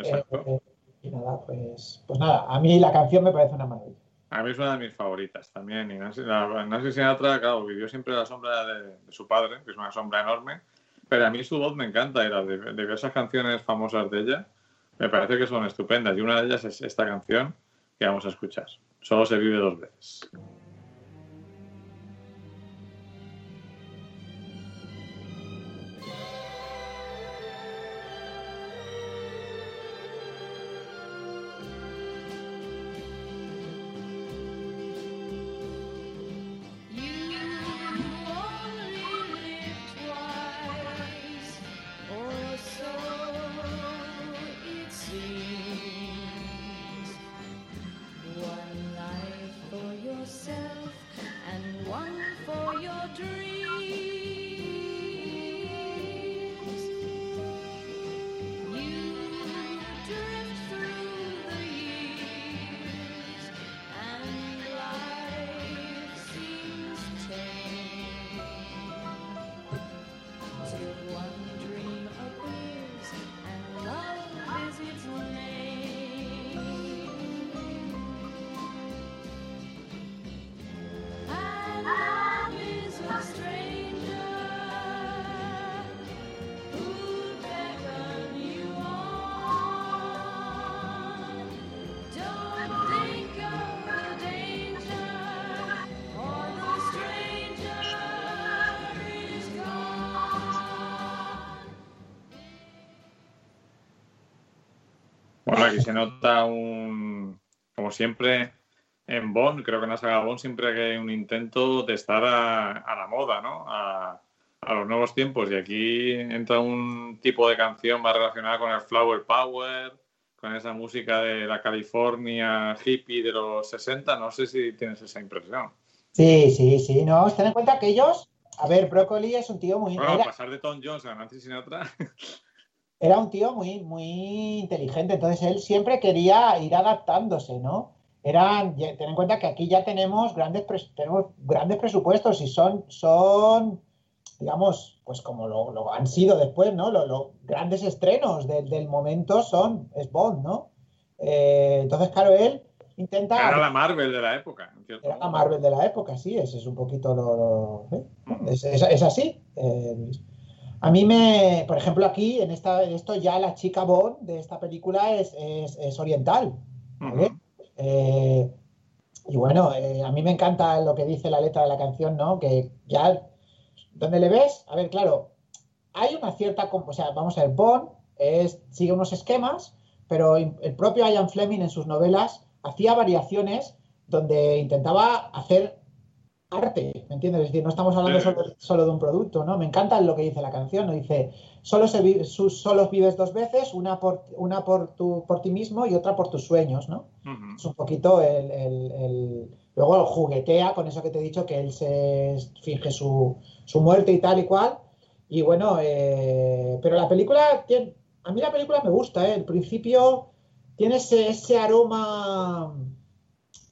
Exacto. Eh, y nada, pues, pues nada, a mí la canción me parece una maravilla. A mí es una de mis favoritas también. Y Nancy, la- Nancy Sinatra, claro, vivió siempre la sombra de, su padre, que es una sombra enorme. Pero a mí su voz me encanta y las diversas canciones famosas de ella me parece que son estupendas. Y una de ellas es esta canción que vamos a escuchar. Solo se vive dos veces. Bueno, aquí se nota un. Como siempre, en Bond, creo que en la saga Bond siempre hay un intento de estar a, a la moda, ¿no? A, a los nuevos tiempos. Y aquí entra un tipo de canción más relacionada con el Flower Power, con esa música de la California hippie de los 60. No sé si tienes esa impresión. Sí, sí, sí, no, ten en cuenta que ellos, a ver, Broccoli es un tío muy, Bueno, pasar de Tom Jones a Nancy Sinatra. era un tío muy, muy inteligente, entonces él siempre quería ir adaptándose, ¿no? Eran, ten en cuenta que aquí ya tenemos grandes, tenemos grandes presupuestos y son, son, digamos, pues como lo, lo han sido después, ¿no? Los grandes estrenos del, del momento son, es Bond, ¿no? Eh, entonces, claro, él intenta... Era la Marvel de la época. cierto Era la. Marvel de la época, sí, ese es un poquito lo. lo- ¿eh? es, es- es así. eh. A mí me, por ejemplo, aquí en esta, esto ya la chica Bond de esta película es, es- es oriental. ¿vale? Eh, y bueno, eh, a mí me encanta lo que dice la letra de la canción, ¿no? Que ya, donde le ves, a ver, claro, hay una cierta, o sea, vamos a ver, Bond es, sigue unos esquemas, pero el propio Ian Fleming en sus novelas hacía variaciones donde intentaba hacer arte, ¿me entiendes? Es decir, no estamos hablando Sí. solo, solo de un producto, ¿no? Me encanta lo que dice la canción, ¿no? Dice, solo, se vi- sus, solo vives dos veces, una, por, una por, tu, por ti mismo y otra por tus sueños, ¿no? Es un poquito el, el- el- Luego juguetea con eso que te he dicho, que él se finge su, su muerte y tal y cual. Y bueno, eh, pero la película, tiene- a mí la película me gusta, ¿eh? El principio tiene ese, ese aroma,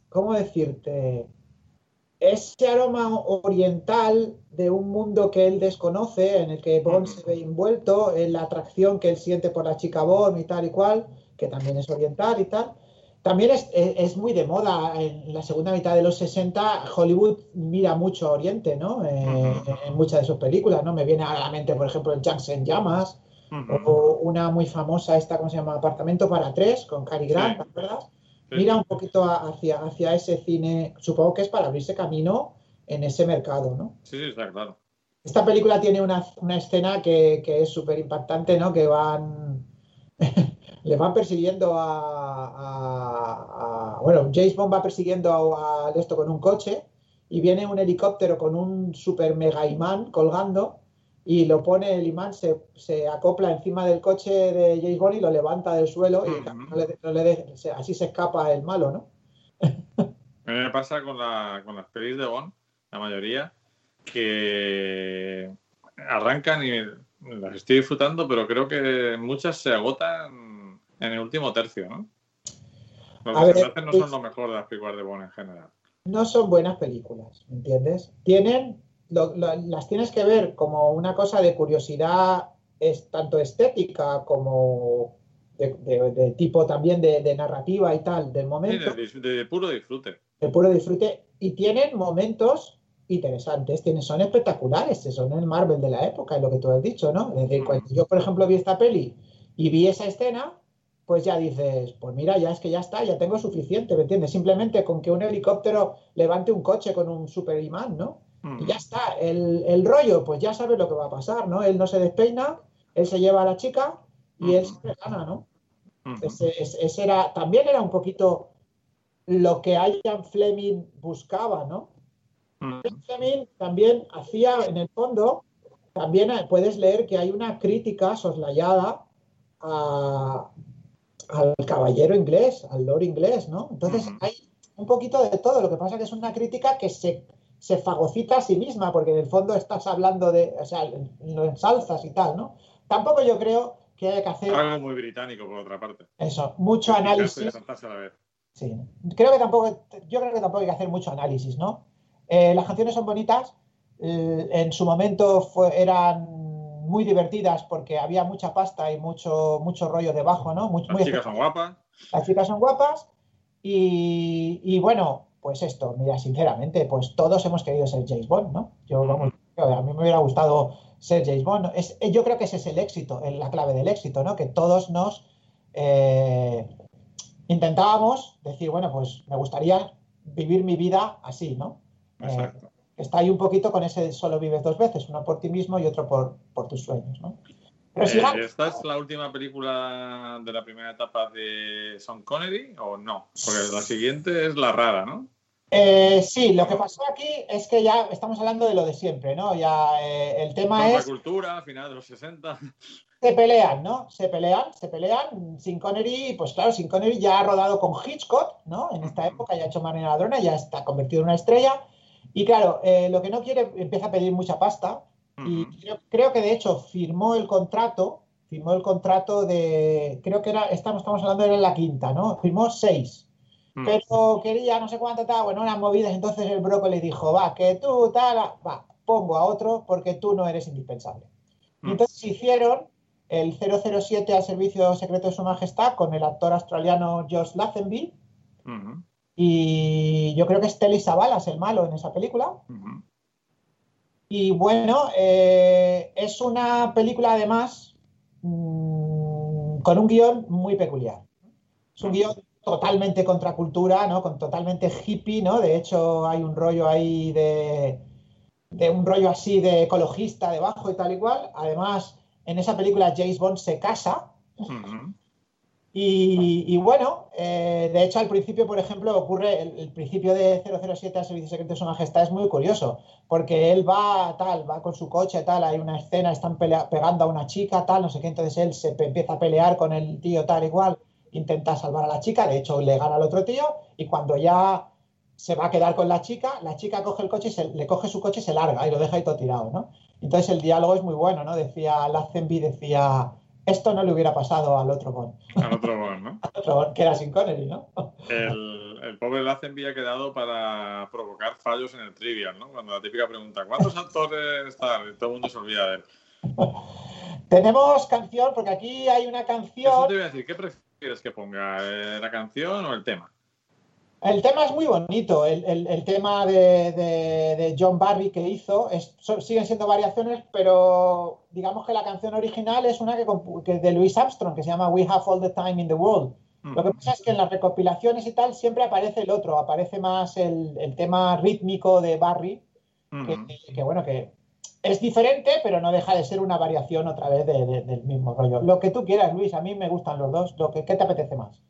¿cómo decirte? Ese aroma oriental de un mundo que él desconoce, en el que Bond se ve envuelto, en la atracción que él siente por la chica Bond y tal y cual, que también es oriental y tal. También es, es- es muy de moda en la segunda mitad de los 60. Hollywood mira mucho a Oriente, ¿no? Eh, en muchas de sus películas, ¿no? Me viene a la mente, por ejemplo, el Jackson en Llamas, o una muy famosa, esta, ¿cómo se llama? Apartamento para tres, con Cary Grant. Sí. Mira un poquito a- hacia, hacia ese cine, supongo que es para abrirse camino en ese mercado, ¿no? Sí, sí, está claro. Esta película tiene una, una escena que, que es súper impactante, ¿no? Que van. le van persiguiendo a, a- a- Bueno, James Bond va persiguiendo a, a esto con un coche y viene un helicóptero con un super mega imán colgando y lo pone el imán, se, se acopla encima del coche de James Bond y lo levanta del suelo y no le- no le de- se- así se escapa el malo, ¿no? A mí me pasa con, la, con las pelis de Bond, la mayoría, que arrancan y las estoy disfrutando, pero creo que muchas se agotan en el último tercio, ¿no? Los A ver, no son lo mejor de las películas de Bond en general. no son buenas películas, ¿me entiendes? Tienen, lo- lo- las tienes que ver como una cosa de curiosidad, es tanto estética como de, de- de tipo también de, de narrativa y tal, del momento, de, puro disfrute. de puro disfrute, y tienen momentos interesantes, tienen, son espectaculares, son el Marvel de la época, es lo que tú has dicho, ¿no? Es decir, cuando yo, por ejemplo, vi esta peli y vi esa escena, pues ya dices, pues mira, ya es que ya está, ya tengo suficiente, ¿me entiendes? Simplemente con que un helicóptero levante un coche con un super imán, ¿no? Y ya está, el, el rollo, pues ya sabes lo que va a pasar, ¿no? Él no se despeina, él se lleva a la chica y él Ujú. se gana, ¿no? Ujú. Ese, ese- ese era, también era un poquito lo que Ian Fleming buscaba, ¿no? Ujú. Ian Fleming también hacía, en el fondo, también hay- puedes leer que hay una crítica soslayada a- al caballero inglés, al lord inglés, ¿no? Entonces hay un poquito de todo, lo que pasa que es una crítica que se, se fagocita a sí misma, porque en el fondo estás hablando de, o sea, lo ensalzas y tal, ¿no? Tampoco yo creo que haya que hacer Algo muy británico, por otra parte. eso, mucho análisis. saltarse a la vez. Sí, creo que tampoco, yo creo que tampoco hay que hacer mucho análisis, ¿no? Eh, las canciones son bonitas, eh, en su momento fue- eran muy divertidas porque había mucha pasta y mucho, mucho rollo debajo, ¿no? Muy, Las muy chicas son guapas. las chicas son guapas y, y bueno, pues esto, mira, sinceramente, pues todos hemos querido ser James Bond, ¿no? Yo, vamos, a mí me hubiera gustado ser James Bond. Es, yo creo que ese es el éxito, la clave del éxito, ¿no? Que todos nos eh, intentábamos decir, bueno, pues me gustaría vivir mi vida así, ¿no? Eh, Exacto. está ahí un poquito con ese solo vives dos veces, uno por ti mismo y otro por, por tus sueños, ¿no? Eh. ¿Esta es la última película de la primera etapa de Sean Connery o no? Porque la siguiente es la rara, ¿no? Eh, sí, lo que pasó aquí es que ya estamos hablando de lo de siempre, ¿no? Ya eh, el tema es cultura, final de los 60. se pelean, ¿no? Se pelean, se pelean. Sin Connery, pues claro, Sin Connery ya ha rodado con Hitchcock, ¿no? En esta época ya ha hecho Marina Ladrona, ya está convertido en una estrella. Y claro, lo que no quiere empieza a pedir mucha pasta. Y Ujú. creo, creo que de hecho firmó el contrato, firmó el contrato de, creo que era, estamos, estamos hablando de la quinta, ¿no? Firmó seis. Mm. Pero quería no sé cuánto tal, bueno, unas movidas, entonces el brócoli dijo, va, que tú tal, va, pongo a otro porque tú no eres indispensable. Y Mm. entonces hicieron el 007 al servicio secreto de su majestad con el actor australiano George Lazenby y yo creo que es Telly Savalas el malo en esa película. Ujú. Y bueno, eh, es una película además mm, con un guion muy peculiar. Es un guion totalmente contracultura, ¿no? Con totalmente hippie, ¿no? De hecho, hay un rollo ahí de, de un rollo así de ecologista debajo y tal y cual. Además, en esa película James Bond se casa. Y, bueno, eh, de hecho al principio, por ejemplo, ocurre el, principio de 007 al Servicio Secreto de Su Majestad es muy curioso, porque él va tal, va con su coche tal, hay una escena, están pegando a una chica tal, no sé qué, entonces él se empieza a pelear con el tío tal igual, intenta salvar a la chica, de hecho le gana al otro tío y cuando ya se va a quedar con la chica, la chica coge el coche y se, le coge su coche y se larga y lo deja ahí todo tirado, ¿no? Entonces el diálogo es muy bueno, ¿no? Decía Lazenby, decía, esto no le hubiera pasado al otro Bond Al otro Bond, ¿no? otro que era sin Connery, ¿no? El, el pobre Lazenby ha quedado para provocar fallos en el trivial, ¿no? Cuando la típica pregunta, ¿cuántos actores tal? Y todo el mundo se olvida de él. Tenemos canción, porque aquí hay una Eso canción. te voy a decir, ¿qué prefieres que ponga? eh, ¿La canción o el tema? El tema es muy bonito. El, el- el tema de, de- de John Barry que hizo es- son- siguen siendo variaciones, pero digamos que la canción original es una que, de Louis Armstrong, que se llama We Have All the Time in the World. Lo que pasa es que en las recopilaciones y tal siempre aparece el otro, aparece más el, el tema rítmico de Barry, que, Ujú. que, bueno, que es diferente, pero no deja de ser una variación otra vez de- de- del mismo rollo. Lo que tú quieras, Luis, a mí me gustan los dos. Lo que, ¿Qué te apetece más?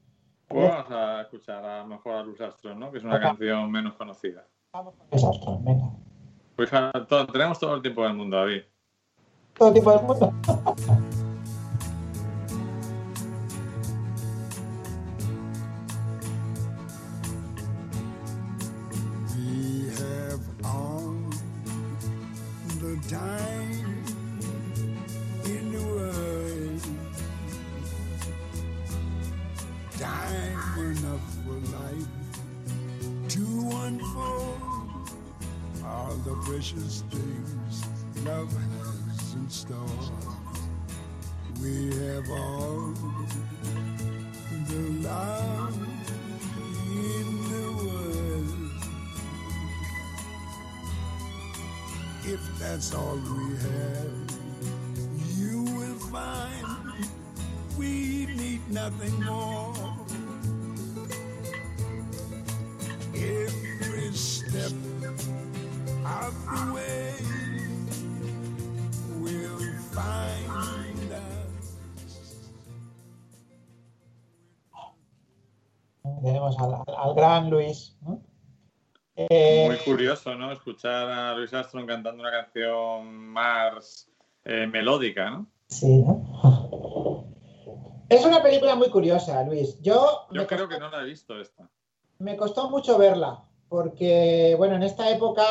Vamos a escuchar a lo mejor a Luz Astro, ¿no? Que es una Ajá. canción menos conocida. Vamos con Louis Armstrong, venga. Pues todo- tenemos todo el tiempo del mundo, David. Todo tipo de mundo. that's all we have, you will find we need nothing more. Every step of the way will find us. Tenemos al, al- al gran Luis. Curioso, ¿no? Escuchar a Luis Armstrong cantando una canción más eh, melódica, ¿no? sí, ¿no? Es una película muy curiosa, Luis. Yo, Yo creo costó- que no la he visto esta. Me costó mucho verla, porque, bueno, en esta época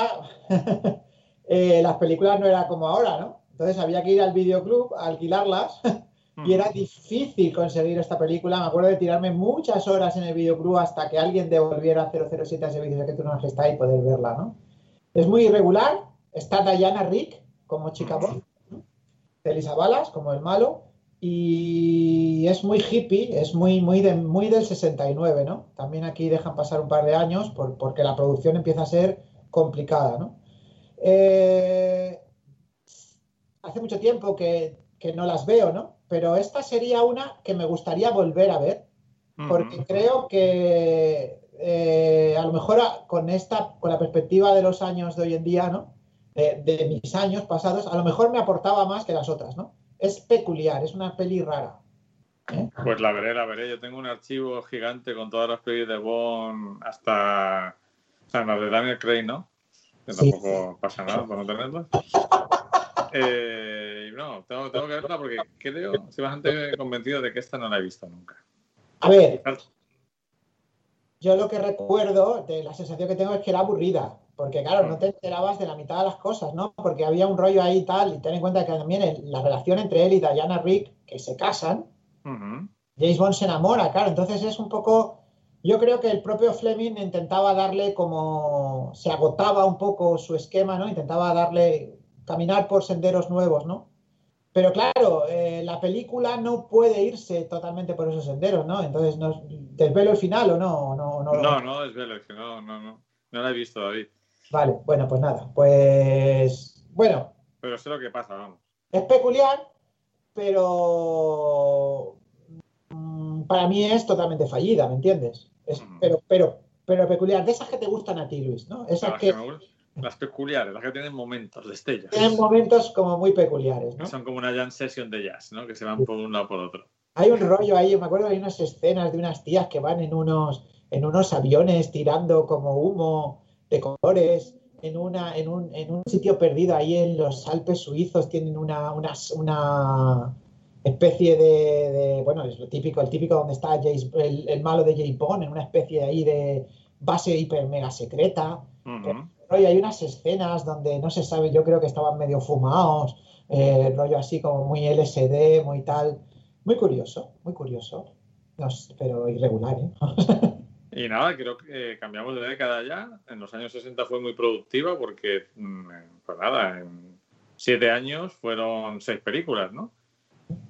eh, las películas no eran como ahora, ¿no? Entonces había que ir al videoclub a alquilarlas y era difícil conseguir esta película. Me acuerdo de tirarme muchas horas en el videoclub hasta que alguien devolviera 007 a Servicios de una Majestad y poder verla, ¿no? Es muy irregular. Está Diana Rick como chica voz, ¿no? Elisa Balas como el malo y es muy hippie, es muy, muy, de- muy del 69, ¿no? También aquí dejan pasar un par de años por- porque la producción empieza a ser complicada, ¿no? Eh, hace mucho tiempo que, que no las veo, ¿no? Pero esta sería una que me gustaría volver a ver, porque creo que eh, a lo mejor a- con esta, con la perspectiva de los años de hoy en día, ¿no? De, de mis años pasados, a lo mejor me aportaba más que las otras, ¿no? Es peculiar, es una peli rara. ¿eh? Pues la veré, la veré. Yo tengo un archivo gigante con todas las pelis de Bond hasta. O sea, las de Daniel Craig, ¿no? Que Sí. tampoco pasa nada por no tenerlas. Eh, no, tengo, tengo que verla porque creo, estoy bastante convencido de que esta no la he visto nunca. A ver, yo lo que recuerdo de la sensación que tengo es que era aburrida, porque claro, no te enterabas de la mitad de las cosas, ¿no? Porque había un rollo ahí y tal, y ten en cuenta que también la relación entre él y Diana Rick, que se casan, Ujú. James Bond se enamora, claro, entonces es un poco, yo creo que el propio Fleming intentaba darle como, se agotaba un poco su esquema, ¿no? Intentaba darle, caminar por senderos nuevos, ¿no? Pero claro, eh, la película no puede irse totalmente por esos senderos, ¿no? Entonces, no, ¿desvelo el final o no? No, no, No, no, es verdad, es que no, no, no. No la he visto, David. Vale, bueno, pues nada, pues, bueno, Pero sé lo que pasa, vamos. Es peculiar, pero mm, para mí es totalmente fallida, ¿me entiendes? Es- Ujú. pero, pero, pero peculiar, de esas que te gustan a ti, Luis, ¿no? Esas que que las peculiares, las que tienen momentos, destellos. tienen momentos como muy peculiares, ¿no? Son como una jam session de jazz, ¿no? Que se van por un lado por otro. Hay un rollo ahí, me acuerdo hay unas escenas de unas tías que van en unos, en unos aviones tirando como humo de colores. En, una, en, un, en un sitio perdido ahí en los Alpes suizos tienen una, una, una especie de, de- bueno, es lo típico, el típico donde está James- el, el malo de James Bond, en una especie ahí de base hiper mega secreta. Rollo, hay unas escenas donde no se sabe, yo creo que estaban medio fumados, eh, rollo así como muy LSD, muy tal. Muy curioso, muy curioso. No sé, pero irregular, ¿eh? Y nada, creo que eh, cambiamos de década ya. En los años 60 fue muy productiva porque, mm, pues nada, en siete años fueron seis películas, ¿no?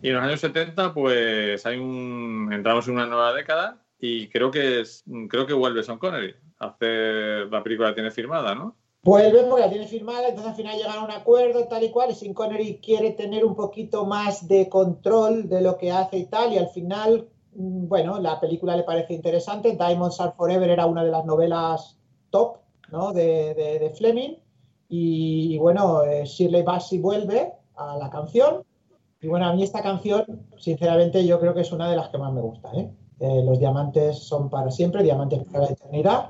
Y en los años 70, pues hay un, entramos en una nueva década y creo que es, creo que vuelve Sean Connery hacer la película tiene firmada, ¿no? Vuelve porque la tiene firmada, entonces al final llegan a un acuerdo tal y cual, y Sin Connery quiere tener un poquito más de control de lo que hace y tal, y al final, mm, bueno, la película le parece interesante. Diamonds Are Forever era una de las novelas top, ¿no? De, de- de Fleming, y, y bueno, eh, Shirley Bassey vuelve a la canción, y bueno, a mí esta canción, sinceramente, yo creo que es una de las que más me gusta, ¿eh? Eh, los diamantes son para siempre, diamantes para la eternidad.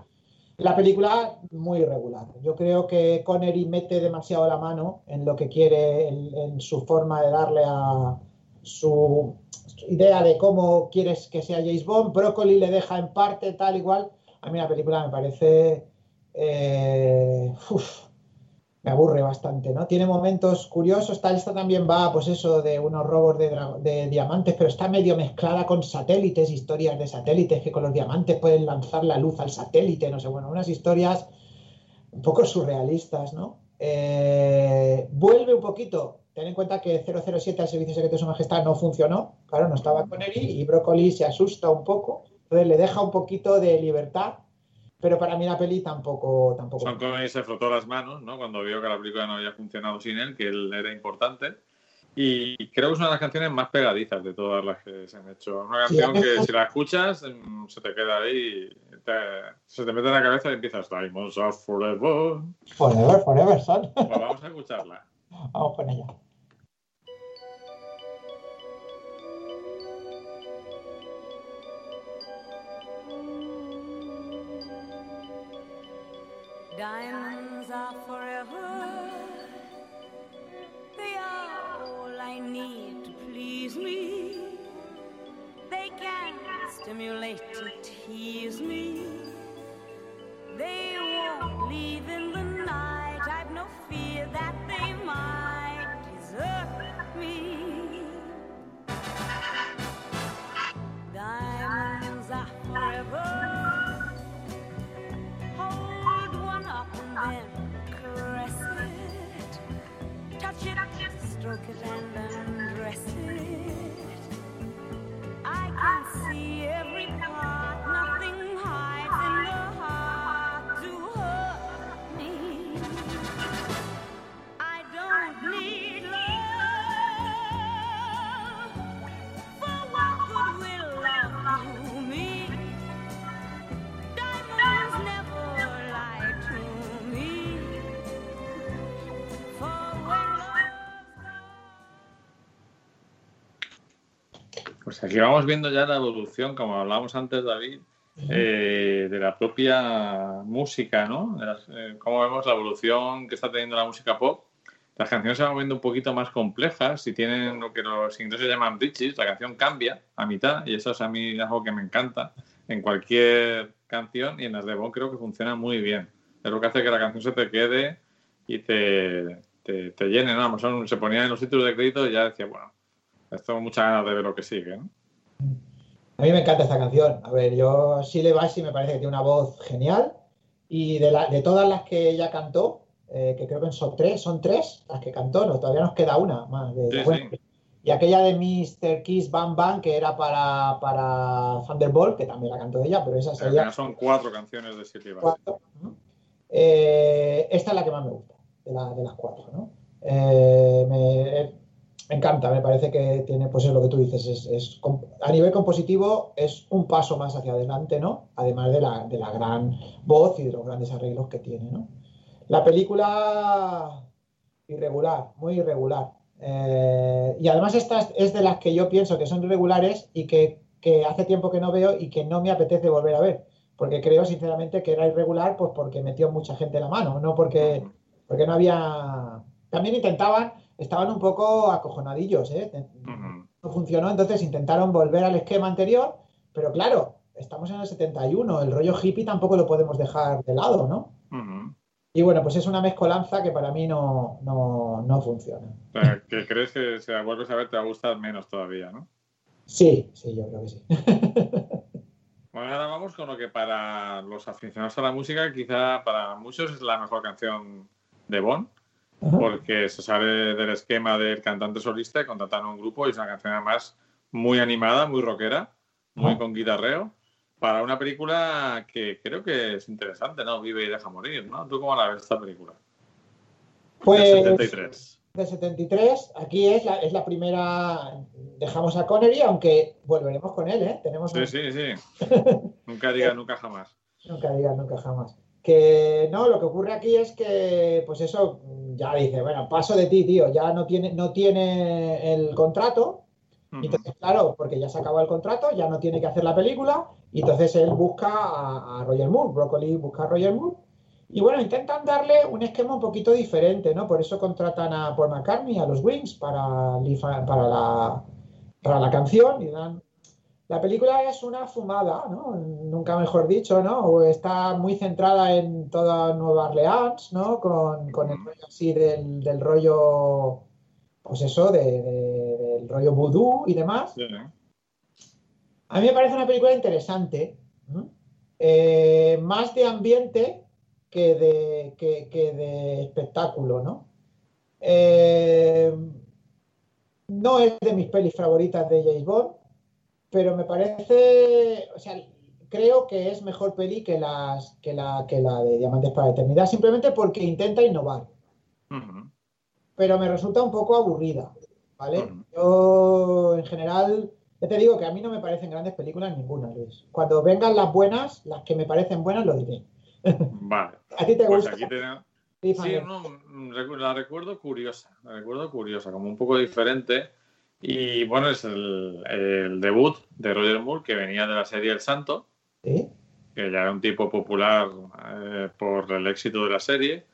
La película muy irregular. Yo creo que Connery mete demasiado la mano en lo que quiere, en, su forma de darle a su, idea de cómo quieres que sea James Bond. Broccoli le deja en parte tal igual. A mí la película me parece, eh, me aburre bastante, ¿no? Tiene momentos curiosos. Tal esta también va, pues eso, de unos robos de, de diamantes, pero está medio mezclada con satélites, historias de satélites que con los diamantes pueden lanzar la luz al satélite, no sé, bueno, unas historias un poco surrealistas, ¿no? Eh, vuelve un poquito. Ten en cuenta que 007 al servicio secreto de su majestad no funcionó, claro, no estaba con él y Broccoli se asusta un poco, entonces le deja un poquito de libertad, pero para mí la peli tampoco, tampoco. Sean Connery se frotó las manos, ¿no? Cuando vio que la película no había funcionado sin él, que él era importante. Y creo que es una de las canciones más pegadizas de todas las que se han hecho. Una Sí, canción mí- que si la escuchas mm, se te queda ahí, te- se te mete en la cabeza y empiezas Diamonds are forever. Forever, forever, son. Pues vamos a escucharla. Vamos con ella. Diamonds are forever. They are all I need to please me. They can stimulate to tease me. They won't leave in the aquí vamos viendo ya la evolución, como hablábamos antes, David, eh, de la propia música, ¿no? De las- eh, cómo vemos la evolución que está teniendo la música pop. Las canciones se van viendo un poquito más complejas y tienen lo que los ingleses llaman bridges. La canción cambia a mitad y eso es a mí algo que me encanta en cualquier canción y en las de Bond creo que funciona muy bien. Es lo que hace que la canción se te quede y te, te, te llene, ¿no? Amazon se ponía en los títulos de crédito y ya decía, bueno, tengo muchas ganas de ver lo que sigue, ¿no? A mí me encanta esta canción. A ver, yo Shirley Bassey me parece que tiene una voz genial y de, la- de todas las que ella cantó, eh, que creo que son tres, son tres las que cantó, no, todavía nos queda una más. de- Sí, bueno, sí. Y aquella de Mr. Kiss Bam Bam, que era para, para Thunderbolt, que también la cantó ella, pero esa sería son cuatro canciones de. ¿no? Eh, esta es la que más me gusta, de, la- de las cuatro, ¿no? Eh, me, eh, me encanta, me parece que tiene, pues es lo que tú dices, es, a nivel compositivo es un paso más hacia adelante, ¿no? Además de la, de la gran voz y de los grandes arreglos que tiene, ¿no? La película irregular, muy irregular. Eh, y además esta es- de las que yo pienso que son irregulares y que, que hace tiempo que no veo y que no me apetece volver a ver. Porque creo sinceramente que era irregular pues porque metió mucha gente la mano, no porque, porque no había... También intentaban, estaban un poco acojonadillos, ¿eh? No funcionó, entonces intentaron volver al esquema anterior, pero claro, estamos en el 71, el rollo hippie tampoco lo podemos dejar de lado, ¿no? Y bueno, pues es una mezcolanza que para mí no, no, no funciona. O sea, que crees que si la vuelves a ver te va a gustar menos todavía, ¿no? Sí, sí, yo creo que sí. Bueno, ahora vamos con lo que para los aficionados a la música, quizá para muchos es la mejor canción de Bond, Ajá. porque se sale del esquema del cantante solista y contratan un grupo y es una canción además muy animada, muy rockera, muy Ajá. con guitarreo, para una película que creo que es interesante, ¿no? Vive y deja morir, ¿no? ¿Tú cómo la ves esta película? Pues 73. de 73, aquí es la, es la primera, dejamos a Connery, aunque volveremos con él, ¿eh? Tenemos Sí, un- sí, sí. nunca diga nunca jamás. Nunca digas nunca jamás. Que no, lo que ocurre aquí es que, pues eso, ya dice, bueno, paso de ti, tío, ya no tiene, no tiene el contrato entonces, claro, porque ya se acabó el contrato, ya no tiene que hacer la película, y entonces él busca a, a Roger Moore, Broccoli busca a Roger Moore, y bueno, intentan darle un esquema un poquito diferente, ¿no? Por eso contratan a Paul McCartney, a los Wings, para, para, la, para la canción, y dan... La película es una fumada, ¿no? Nunca mejor dicho, ¿no? Está muy centrada en toda Nueva Orleans, ¿no? Con, con el rollo así del, del rollo, pues eso, de- de- del rollo vudú y demás. Sí. A mí me parece una película interesante, ¿no? Eh, más de ambiente que de, que, que de espectáculo, ¿no? Eh, no es de mis pelis favoritas de James Bond, pero me parece, o sea, creo que es mejor peli que, las, que, la, que la de Diamantes para la Eternidad, simplemente porque intenta innovar pero me resulta un poco aburrida, ¿vale? Yo, en general, ya te digo que a mí no me parecen grandes películas ninguna, Luis. Cuando vengan las buenas, las que me parecen buenas, lo diré. Vale. ¿A ti te Pues gusta? aquí tenemos. Sí, Sí, no, la recuerdo curiosa, la recuerdo curiosa, como un poco diferente. Y bueno, es el, el debut de Roger Moore, que venía de la serie El Santo, Sí. que ya era un tipo popular eh, por el éxito de la serie,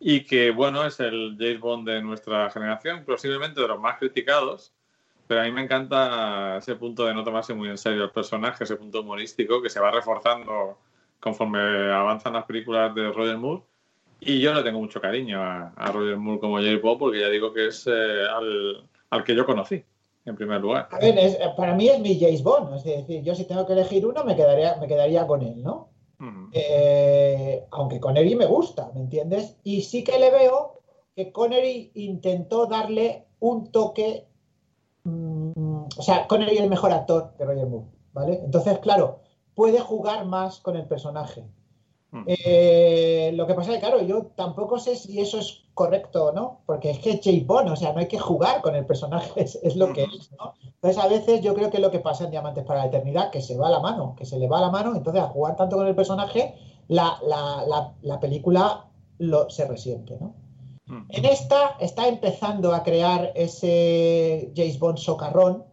y que bueno, es el James Bond de nuestra generación, posiblemente de los más criticados, pero a mí me encanta ese punto de no tomarse muy en serio el personaje, ese punto humorístico que se va reforzando conforme avanzan las películas de Roger Moore. Y yo le tengo mucho cariño a, a Roger Moore como James Bond, porque ya digo que es eh, al, al que yo conocí, en primer lugar. A ver, es- para mí es mi James Bond, es decir, yo si tengo que elegir uno, me quedaría, me quedaría con él, ¿no? Eh, aunque Connery me gusta, ¿me entiendes? Y sí que le veo que Connery intentó darle un toque. mm, o sea, Connery es el mejor actor de Roger Moore, ¿vale? Entonces, claro, puede jugar más con el personaje. Ujú. Eh, lo que pasa es que, claro, yo tampoco sé si eso es correcto o no, porque es que es James Bond, o sea, no hay que jugar con el personaje, es, es lo que es, ¿no? Entonces, a veces yo creo que es lo que pasa en Diamantes para la Eternidad, que se va a la mano, que se le va a la mano, entonces a jugar tanto con el personaje, la, la- la- la película lo, se resiente, ¿no? Ujú. En esta está empezando a crear ese James Bond socarrón,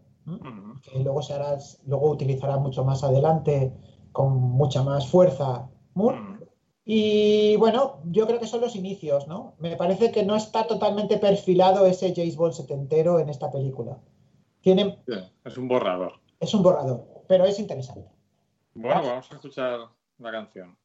que luego se hará, luego utilizará mucho más adelante con mucha más fuerza Moore. Ujú. Y bueno, yo creo que son los inicios, ¿no? Me parece que no está totalmente perfilado ese James Bond setentero en esta película. Tiene, Sí, Es un borrador. es un borrador, pero es interesante. Bueno, vamos a escuchar la canción.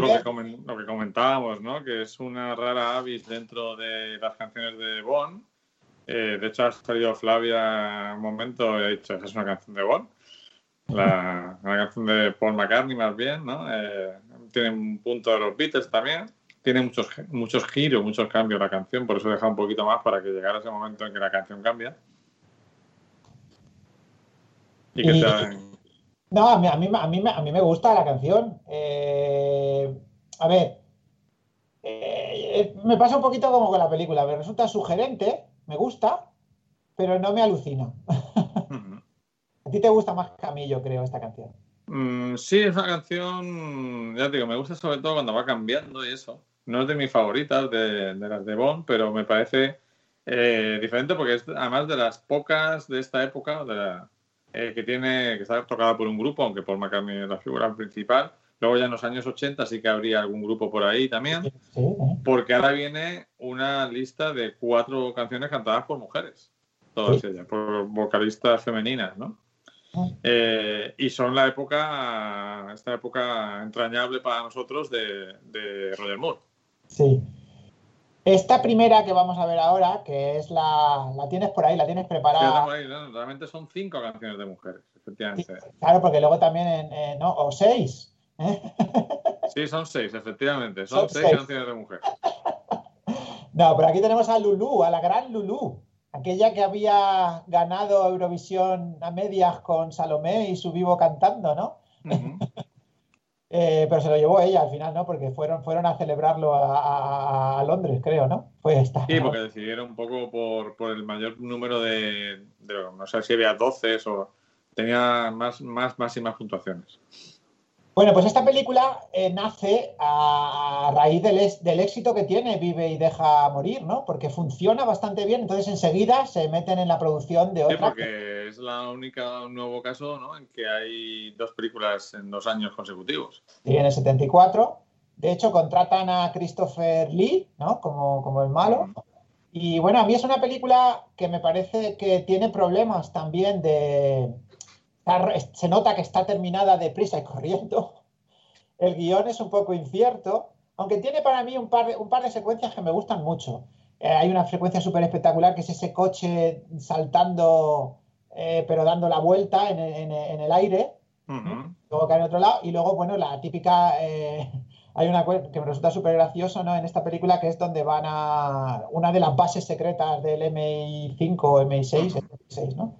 Que comen- lo que comentábamos, ¿no? Que es una rara avis dentro de las canciones de Bond. Eh, de hecho, ha salido Flavia un momento y ha dicho, esa es una canción de Bond. La, una canción de Paul McCartney más bien, ¿no? Eh, tiene un punto de los Beatles también. Tiene muchos, muchos giros, muchos cambios la canción, por eso he dejado un poquito más para que llegara ese momento en que la canción cambia. Y que Y- sea No, a mí, a mí, a mí, me- a mí me gusta la canción. Eh, a ver, eh, me pasa un poquito como con la película. Me resulta sugerente, me gusta, pero no me alucina. A ti te gusta más que a mí, yo creo, esta canción. Mm, sí, esa canción, ya te digo, me gusta sobre todo cuando va cambiando y eso. No es de mis favoritas de, de las de Bond, pero me parece eh, diferente porque es además de las pocas de esta época de la- eh, que tiene que está tocada por un grupo, aunque Paul McCartney es la figura principal. Luego ya en los años 80 sí que habría algún grupo por ahí también, ¿eh? porque ahora viene una lista de cuatro canciones cantadas por mujeres, todas ellas, por vocalistas femeninas, ¿no? Eh, y son la época, esta época entrañable para nosotros de, de Roger Moore. Sí. Esta primera que vamos a ver ahora, que es la, la tienes por ahí, la tienes preparada. tengo ahí, ¿no? Realmente son cinco canciones de mujeres, efectivamente. Claro, porque luego también, ¿no? O seis. ¿eh? Sí, son seis, efectivamente. Son Son seis, seis. canciones de mujeres. No, pero aquí tenemos a Lulú, a la gran Lulú, aquella que había ganado Eurovisión a medias con Salomé y su vivo cantando, ¿no? Eh, pero se lo llevó ella al final, ¿no? Porque fueron, fueron a celebrarlo a, Londres, creo, ¿no? Pues está. Sí, porque decidieron un poco por, por el mayor número de, de- no sé si había 12 o tenía más, más, más puntuaciones. Bueno, pues esta película eh, nace a, a raíz del, es- del éxito que tiene Vive y deja morir, ¿no? Porque funciona bastante bien, entonces enseguida se meten en la producción de Sí, otra. porque es la única un nuevo caso ¿no? en que hay dos películas en dos años consecutivos. Y en el 74. De hecho, contratan a Christopher Lee, ¿no? Como, como el malo. Y bueno, a mí es una película que me parece que tiene problemas también de... Se nota que está terminada deprisa y corriendo. El guion es un poco incierto, aunque tiene para mí un par de, un par de secuencias que me gustan mucho. Eh, hay una frecuencia súper espectacular que es ese coche saltando, eh, pero dando la vuelta en, en- en el aire luego cae en otro lado, y luego, bueno, la típica, eh, hay una que me resulta súper gracioso, ¿no? En esta película, que es donde van a una de las bases secretas del MI5 o MI6, MI6, ¿no?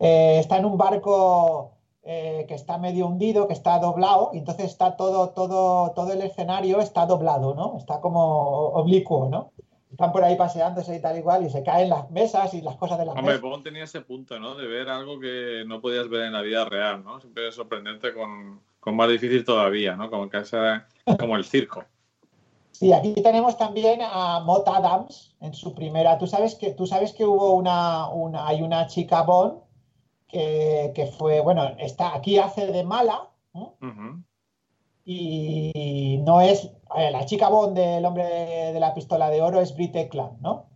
Eh, está en un barco eh, que está medio hundido, que está doblado, y entonces está todo, todo, todo el escenario está doblado, ¿no? Está como oblicuo, ¿no? Están por ahí paseándose y tal igual, y se caen las mesas y las cosas de las Hombre, mesas. Tenía ese punto, ¿no? De ver algo que no podías ver en la vida real, ¿no? Siempre es sorprendente con, con más difícil todavía, ¿no? Como, que sea- como el circo. Sí, aquí tenemos también a Mott Adams en su primera. Tú sabes que, tú sabes que hubo una, una- hay una chica Bond que, que fue, bueno, está aquí hace de mala y no es eh, la chica Bond del hombre de, de la pistola de oro es Brit Eklund, ¿no?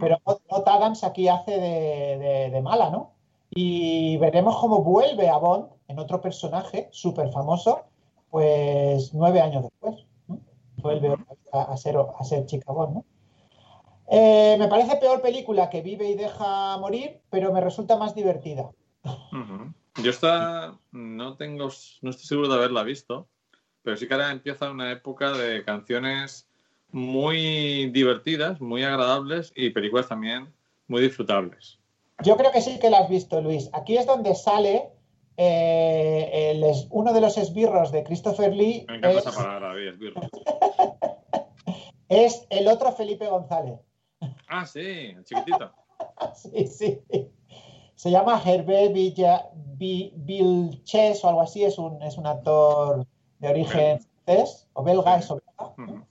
Pero Mott Adams aquí hace de, de- de mala, ¿no? Y veremos cómo vuelve a Bond en otro personaje súper famoso, pues nueve años después. ¿no? Vuelve a ser, a ser chica Bond, ¿no? Eh, me parece peor película que Vive y deja morir, pero me resulta más divertida. Yo esta no tengo, no estoy seguro de haberla visto, pero sí que ahora empieza una época de canciones muy divertidas, muy agradables y películas también muy disfrutables. Yo creo que sí que la has visto, Luis. Aquí es donde sale eh, el uno de los esbirros de Christopher Lee. Me encanta es- esa palabra, esbirro. es el otro Felipe González. Ah, sí, el chiquitito. Sí, sí. Se llama Hervé Villa, Vi- Vilches o algo así. Es un, es un actor de origen francés o belga. Es o belga.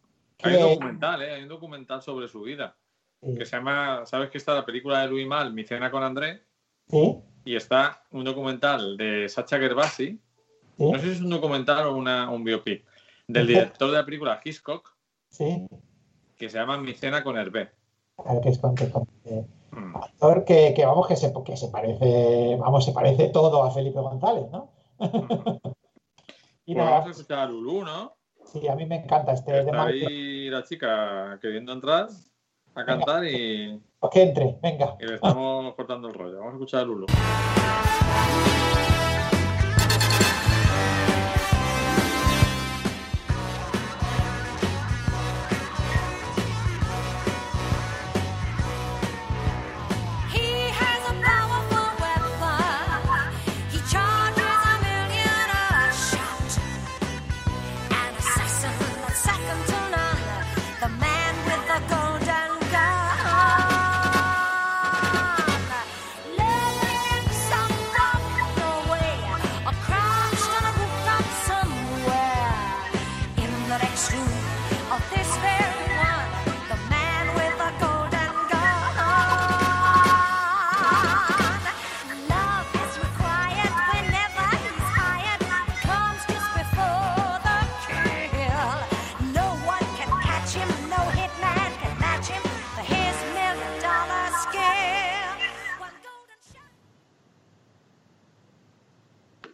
Hay un documental, ¿eh? Hay un documental sobre su vida. Sí. Que se llama, ¿sabes que está la película de Louis Mal, Mi cena con André? Sí, Y está un documental de Sacha Gervasi. sí, No sé si es un documental o una, un biopic. Del director de la película Hitchcock, sí. que se llama Mi cena con Hervé. Claro que es con, que con- eh. Actor que, que, vamos que se, que se parece vamos se parece todo a Felipe González, ¿no? y Pues nada, vamos a escuchar a Lulú, ¿no? sí, a mí me encanta este de Está Marco. ahí la chica queriendo entrar a cantar y, Pues que entre, venga. y le estamos cortando el rollo. Vamos a escuchar a Lulú.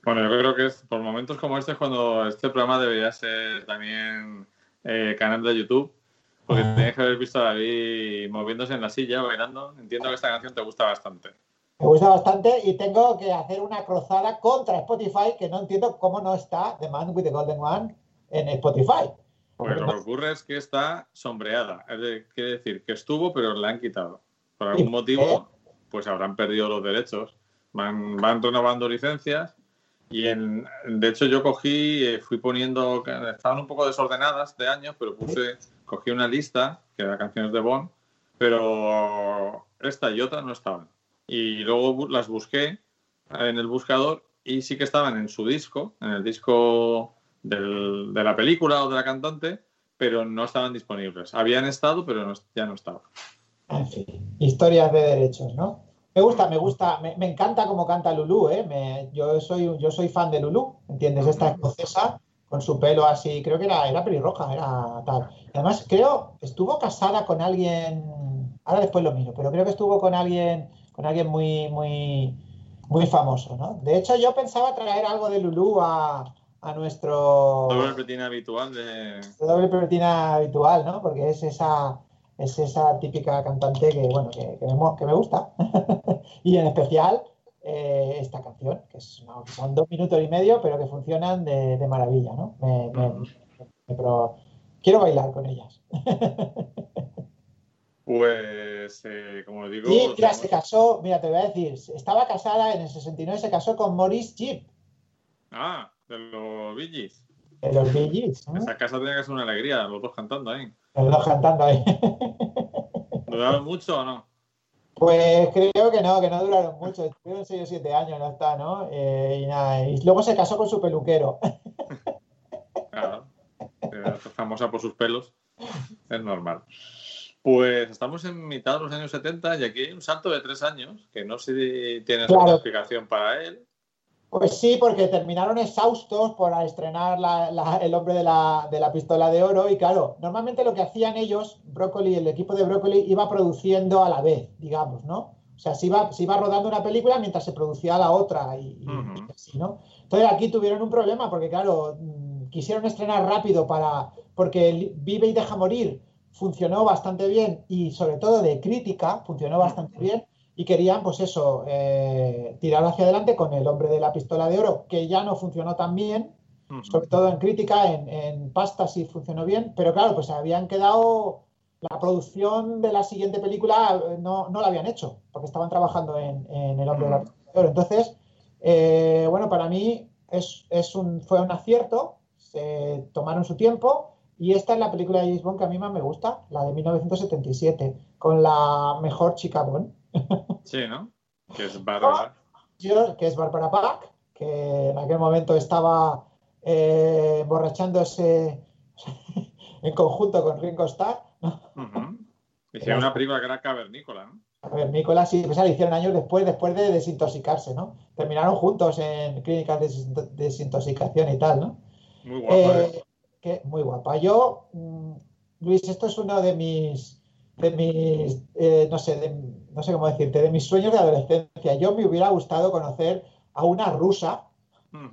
Bueno, yo creo que es por momentos como este es cuando este programa debería ser también eh, canal de YouTube, porque Ah. tienes que haber visto a David moviéndose en la silla, bailando. Entiendo que esta canción te gusta bastante. Me gusta bastante y tengo que hacer una cruzada contra Spotify, que no entiendo cómo no está The Man with the Golden One en Spotify. Porque lo que ocurre es que está sombreada. Es de- quiere decir que estuvo, pero la han quitado. Por ¿Y algún motivo, pues habrán perdido los derechos. Van, van renovando licencias. Y en, de hecho yo cogí, eh, fui poniendo, estaban un poco desordenadas de años, pero puse, cogí una lista que era canciones de Bond, pero esta y otra no estaban. Y luego las busqué en el buscador y sí que estaban en su disco, en el disco del- de la película o de la cantante, pero no estaban disponibles. Habían estado, pero no- ya no estaban. En fin, historias de derechos, ¿no? Me gusta, me gusta, me, me encanta cómo canta Lulú, ¿eh? Me- yo, soy, yo soy fan de Lulú, ¿entiendes? Esta escocesa con su pelo así, creo que era, era pelirroja, era tal. Además, creo, estuvo casada con alguien, ahora después lo miro, pero creo que estuvo con alguien, con alguien muy, muy, muy famoso, ¿no? De hecho, yo pensaba traer algo de Lulú a, a nuestro Doble retina habitual de... doble pelotina habitual, ¿no? Porque es esa, es esa típica cantante que, bueno, que, que me, que me gusta. y en especial eh, esta canción, que es son dos minutos y medio, pero que funcionan de, de maravilla, ¿no? Me- me- me- pero quiero bailar con ellas. Pues, eh, como digo... Y mira, tenemos- se casó, mira, te voy a decir, estaba casada en el 69, se casó con Maurice Jeep, Ah, de los Bee Gees. de los Bee Gees, ¿no? Esa casa tenía que ser una alegría, los dos cantando ahí. Los dos cantando ahí. ¿Duraron mucho o no? Pues creo que no, que no duraron mucho, estuvieron 6 o 7 años, no está, ¿no? Eh, y, nada, y luego se casó con su peluquero. Claro. Famosa por sus pelos. Es normal. Pues estamos en mitad de los años 70 y aquí hay un salto de tres años que no sé si tienes Claro. alguna explicación para él. Pues sí, porque terminaron exhaustos por estrenar la- la- El hombre de la, de la pistola de oro y claro, normalmente lo que hacían ellos, Broccoli, el equipo de Broccoli, iba produciendo a la vez, digamos, ¿no? O sea, se iba, se iba rodando una película mientras se producía la otra y, y- Ujú. y así, ¿no? Entonces aquí tuvieron un problema porque, claro, mm, quisieron estrenar rápido para, porque el Vive y Deja Morir funcionó bastante bien y sobre todo de crítica funcionó bastante bien y querían, pues eso, eh, tirar hacia adelante con el hombre de la pistola de oro, que ya no funcionó tan bien, sobre todo en crítica, en, en pasta sí funcionó bien, pero claro, pues habían quedado, la producción de la siguiente película eh, no, no la habían hecho, porque estaban trabajando en, en el hombre de la pistola de oro. Entonces, eh, bueno, para mí es, es un, fue un acierto, se tomaron su tiempo. Y esta es la película de James Bond que a mí más me gusta, la de 1977, con la mejor chica Bond, Sí, ¿no? Que es Bárbara. Yo, que es Barbara Pack, que en aquel momento estaba eh, emborrachándose en conjunto con Ringo Starr. Hicieron una película que era cavernícola, ¿no? A ver, Nicolás y esa la hicieron años después, después de desintoxicarse, ¿no? Terminaron juntos en clínicas de desinto- desintoxicación y tal, ¿no? Muy guapa. ¿eh? Eh, que, muy guapa. Yo, mm, Luis, esto es uno de mis, de mis, eh, no sé, de- no sé cómo decirte, de mis sueños de adolescencia. Yo me hubiera gustado conocer a una rusa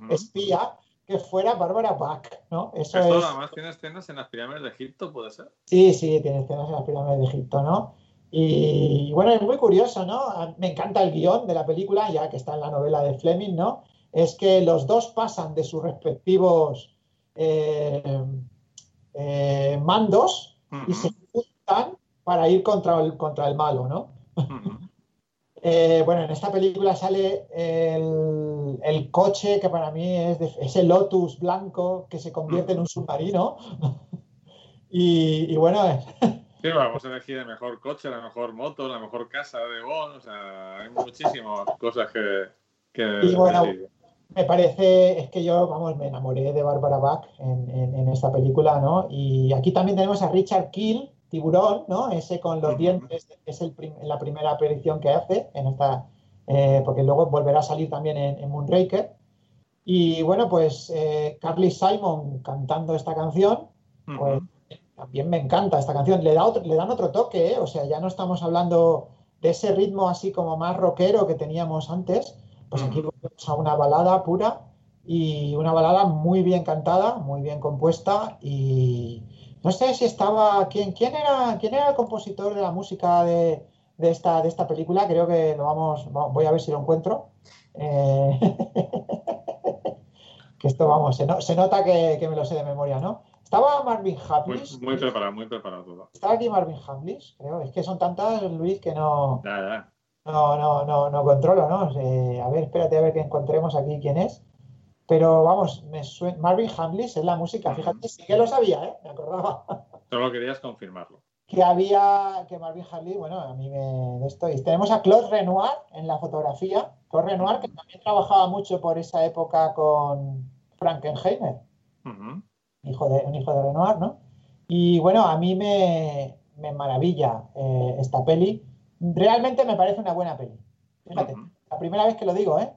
espía que fuera Bárbara Bach, ¿no? Eso Esto es. además tiene escenas en las pirámides de Egipto, ¿puede ser? Sí, sí, tiene escenas en las pirámides de Egipto, ¿no? Y bueno, es muy curioso, ¿no? Me encanta el guion de la película, ya que está en la novela de Fleming, ¿no? Es que los dos pasan de sus respectivos eh, eh, mandos y se juntan para ir contra el, contra el malo, ¿no? Eh, bueno, en esta película sale el, el coche que para mí es, de- es el Lotus blanco que se convierte en un submarino. y, y bueno, es- Sí, vamos a elegir el mejor coche, la mejor moto, la mejor casa de Bond. O sea, hay muchísimas cosas que. que Y bueno, me parece, es que yo, vamos, me enamoré de Barbara Bach en, en- en esta película, ¿no? Y aquí también tenemos a Richard Kill, Tiburón, ¿no? Ese con los dientes, es el prim- la primera aparición que hace en esta, eh, porque luego volverá a salir también en, en Moonraker. Y bueno, pues eh, Carly Simon cantando esta canción, pues también me encanta esta canción. Le, da otro- le dan otro toque, ¿eh? O sea, ya no estamos hablando de ese ritmo así como más rockero que teníamos antes. Pues aquí volvemos a una balada pura y una balada muy bien cantada, muy bien compuesta y no sé si estaba quién quién era quién era el compositor de la música de, de esta de esta película, creo que lo vamos va- voy a ver si lo encuentro. Eh, que esto vamos, se, no- se nota que, que me lo sé de memoria, ¿no? Estaba Marvin Hamlish, muy preparado, muy preparado todo. estaba aquí Marvin Hamlish, creo, es que son tantas, Luis, que no, ya. no, no, no, no controlo, ¿no? Eh, a ver, espérate a ver que encontremos aquí quién es. Pero vamos, me suena. Marvin Hamlish es la música, fíjate, sí que lo sabía, ¿eh? Me acordaba Solo querías confirmarlo. que había, que Marvin Hamlish, bueno, a mí me de esto. Y tenemos a Claude Renoir en la fotografía. Claude Renoir, que también trabajaba mucho por esa época con Frankenheimer, Ujú. hijo de, un hijo de Renoir, ¿no? Y bueno, a mí me, me maravilla eh, esta peli. Realmente me parece una buena peli. Fíjate, la primera vez que lo digo, ¿eh?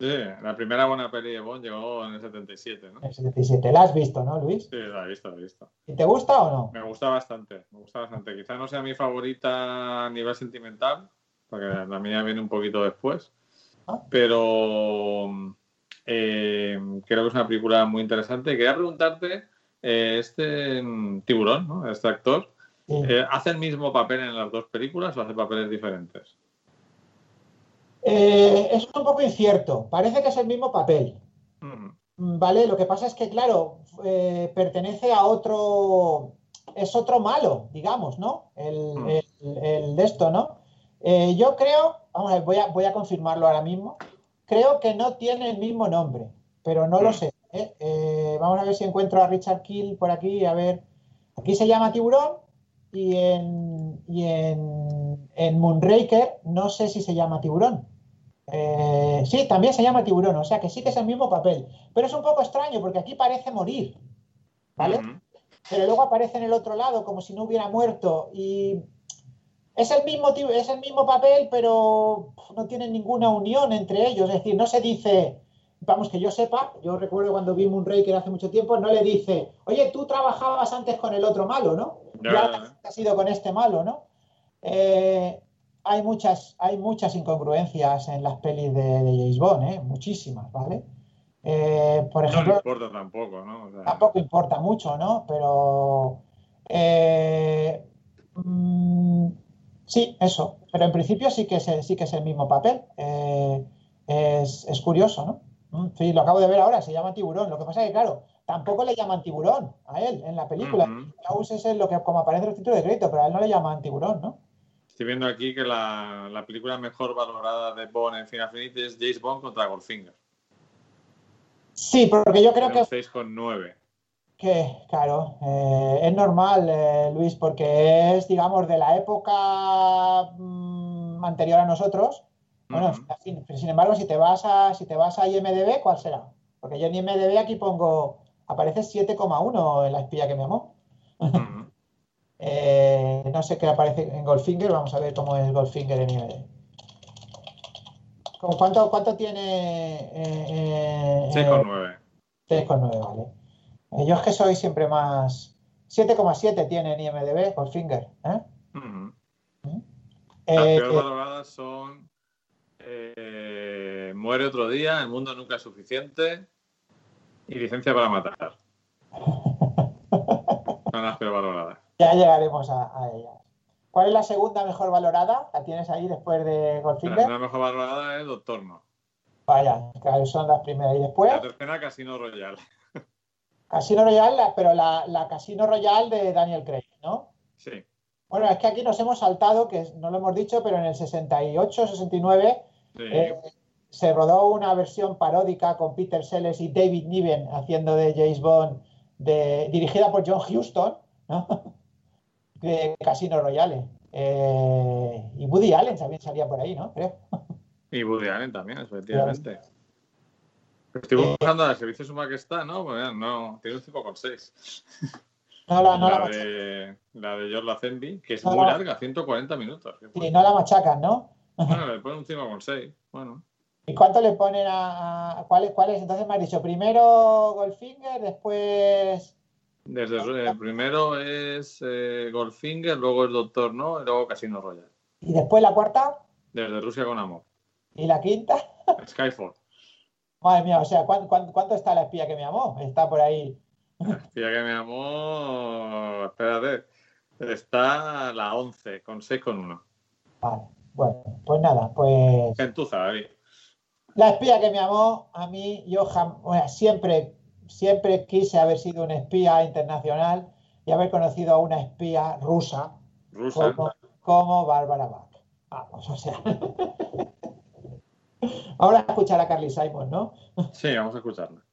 Sí, la primera buena peli de Bond llegó en el 77, ¿no? El 77. La has visto, ¿no, Luis? Sí, la he visto, la he visto. ¿Y te gusta o no? Me gusta bastante, me gusta bastante. Quizá no sea mi favorita a nivel sentimental, porque la mía viene un poquito después. Ah. Pero eh, creo que es una película muy interesante. Quería preguntarte, eh, este mm, tiburón, ¿no? este actor, Sí. eh, ¿hace el mismo papel en las dos películas o hace papeles diferentes? Eh, es un poco incierto. Parece que es el mismo papel. Ujú. Mm, Vale, lo que pasa es que, claro, eh, pertenece a otro. Es otro malo, digamos, ¿no? El, Mm. el- el de esto, ¿no? Eh, yo creo, vamos a ver, voy a, voy a confirmarlo ahora mismo. Creo que no tiene el mismo nombre, pero no lo Mm. sé. vamos a ver si encuentro a Richard Kill por aquí. A ver, aquí se llama Tiburón y en, y en, en Moonraker no sé si se llama Tiburón. Eh, sí, también se llama Tiburón, o sea que sí que es el mismo papel. Pero es un poco extraño porque aquí parece morir, ¿vale? Pero luego aparece en el otro lado como si no hubiera muerto y es el mismo, es el mismo papel, pero no tienen ninguna unión entre ellos. Es decir, no se dice, vamos, que yo sepa, yo recuerdo cuando vi Moonraker hace mucho tiempo, no le dice, oye, tú trabajabas antes con el otro malo, ¿no? Ya, Y ahora ya. has ido con este malo, ¿no? Eh, hay muchas, hay muchas incongruencias en las pelis de, de James Bond, ¿eh? Muchísimas, ¿vale? Eh, por No le ejemplo, importa tampoco, ¿no? O sea, tampoco importa mucho, ¿no? Pero eh, mm, sí, eso. Pero en principio sí que es el, sí que es el mismo papel. Eh, es, es curioso, ¿no? Mm, Sí, lo acabo de ver ahora, se llama Tiburón. Lo que pasa es que, claro, tampoco le llaman Tiburón a él en la película. Klaus es lo que como aparece en los títulos de crédito, pero a él no le llaman Tiburón, ¿no? Estoy viendo aquí que la, la película mejor valorada de Bond en Final Fantasy es James Bond contra Goldfinger. Sí, porque yo creo que un 6,9. Que, claro, eh, es normal, eh, Luis, porque es, digamos, de la época mm, anterior a nosotros. Bueno, Ujú. sin, sin embargo, si te vas a, si te vas a IMDB, ¿cuál será? Porque yo en IMDB aquí pongo, aparece 7,1 en la espía que me amó. Ujú. Eh, no sé qué aparece en Goldfinger, vamos a ver cómo es Goldfinger en IMDb. ¿Cómo ¿Cuánto, cuánto tiene? Eh, eh, 6,9. 3,9, vale. Eh, yo es que soy siempre más. 7,7 tiene en IMDB Goldfinger. ¿eh? Ujú. Eh, Las peor eh, valoradas son eh, Muere otro día, El mundo nunca es suficiente y Licencia para matar. Son las peor valoradas. Ya llegaremos a, a ellas. ¿Cuál es la segunda mejor valorada? ¿La tienes ahí después de La Goldfinger? segunda mejor valorada es Doctor No. Vaya, claro, son las primeras. Y después, La tercera, Casino Royale. Casino Royale, la- pero la, la Casino Royale de Daniel Craig, ¿no? Sí. Bueno, es que aquí nos hemos saltado, que no lo hemos dicho, pero en el 68, 69 sí. Eh, se rodó una versión paródica con Peter Sellers y David Niven haciendo de James Bond, de, dirigida por John Huston, ¿no? de Casino Royale. Eh, y Woody Allen también salía por ahí, ¿no? Creo. Y Woody Allen también, efectivamente. Estoy Eh, buscando el servicio Suma que está, ¿no? Pues, no, tiene un 5,6. No la, no la, La de, la de George Lazenby, que es No, muy no. larga, 140 minutos. Sí, no la machacan, ¿no? Bueno, le ponen un 5,6. Bueno. ¿Y cuánto le ponen a, a- cuál, es, cuál es? Entonces me has dicho, primero Goldfinger, después... Desde el primero es eh, Goldfinger, luego es Doctor No y luego Casino Royale. Y después la cuarta Desde Rusia con amor. y la quinta. Skyfall. Madre mía, o sea, ¿cuán- cuán- cuánto está la espía que me amó? Está por ahí. Tía que me amó. Espérate. Está la 11, con 6 con 1. Vale, bueno, pues nada, pues Gentuza, David. la espía que me amó, a mí, yo jam- bueno, siempre, siempre quise haber sido un espía internacional y haber conocido a una espía rusa Rusa. como, como Bárbara Bach. Vamos, o sea. Ahora escuchar a Carly Simon, ¿no? Sí, vamos a escucharla.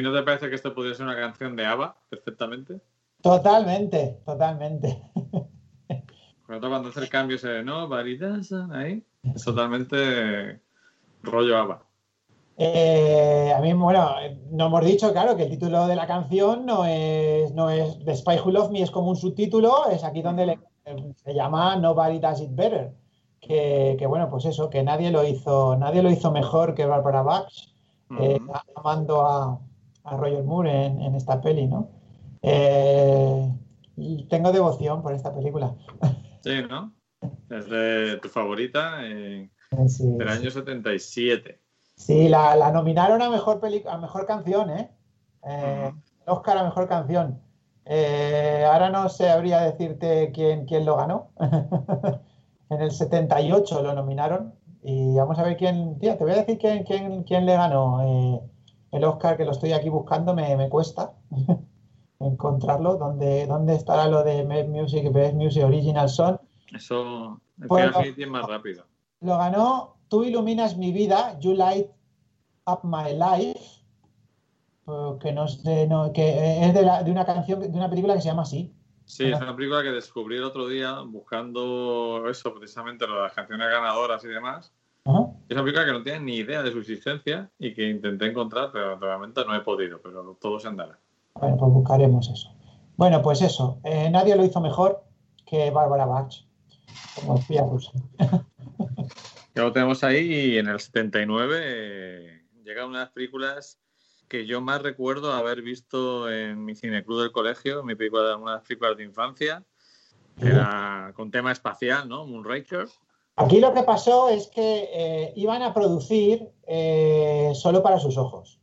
David, ¿no te parece que esto podría ser una canción de ABBA perfectamente? Totalmente, totalmente. Cuando hace el cambio ese no, Baridasa, ahí, es totalmente rollo ABBA. Eh, a mí, bueno, no hemos dicho, claro, que el título de la canción no es, no es The Spy Who Loved Me, es como un subtítulo, es aquí donde le- se llama Nobody Does It Better. Que, que, bueno, pues eso, que nadie lo hizo, nadie lo hizo mejor que Barbara Bach, eh, amando a, a Roger Moore en, en esta peli, ¿no? Eh, y tengo devoción por esta película. Sí, ¿no? Es de tu favorita eh, Sí, del año 77. Sí, la, la nominaron a mejor peli- a mejor canción, ¿eh? Eh, Oscar a mejor canción. Eh, ahora no sabría decirte quién, quién lo ganó. en el 78 lo nominaron. Y vamos a ver quién. Tía, te voy a decir quién, quién, quién le ganó eh, el Oscar, que lo estoy aquí buscando, me, me cuesta encontrarlo. ¿Dónde, ¿Dónde estará lo de Best Music, Best Music Original Song? Eso, el Bueno. final Infinity es más rápido. Lo ganó Tú iluminas mi vida, You Light Up My Life, eh, que, no es de, no- que es de, la- de una canción, de una película que se llama así. Sí, es una película que descubrí el otro día buscando eso, precisamente las canciones ganadoras y demás. Ajá. Es una película que no tiene ni idea de su existencia y que intenté encontrar, pero realmente no he podido, pero todo se andará. Bueno, pues buscaremos eso. Bueno, pues eso. eh, nadie lo hizo mejor que Bárbara Bach, como espía rusa. Ya lo tenemos ahí y en el 79 eh, llega una de las películas que yo más recuerdo haber visto en mi cineclub del colegio, mi película, una de las películas de infancia, que era con tema espacial, ¿no? Moonraker. Aquí lo que pasó es que eh, iban a producir eh, solo para sus ojos.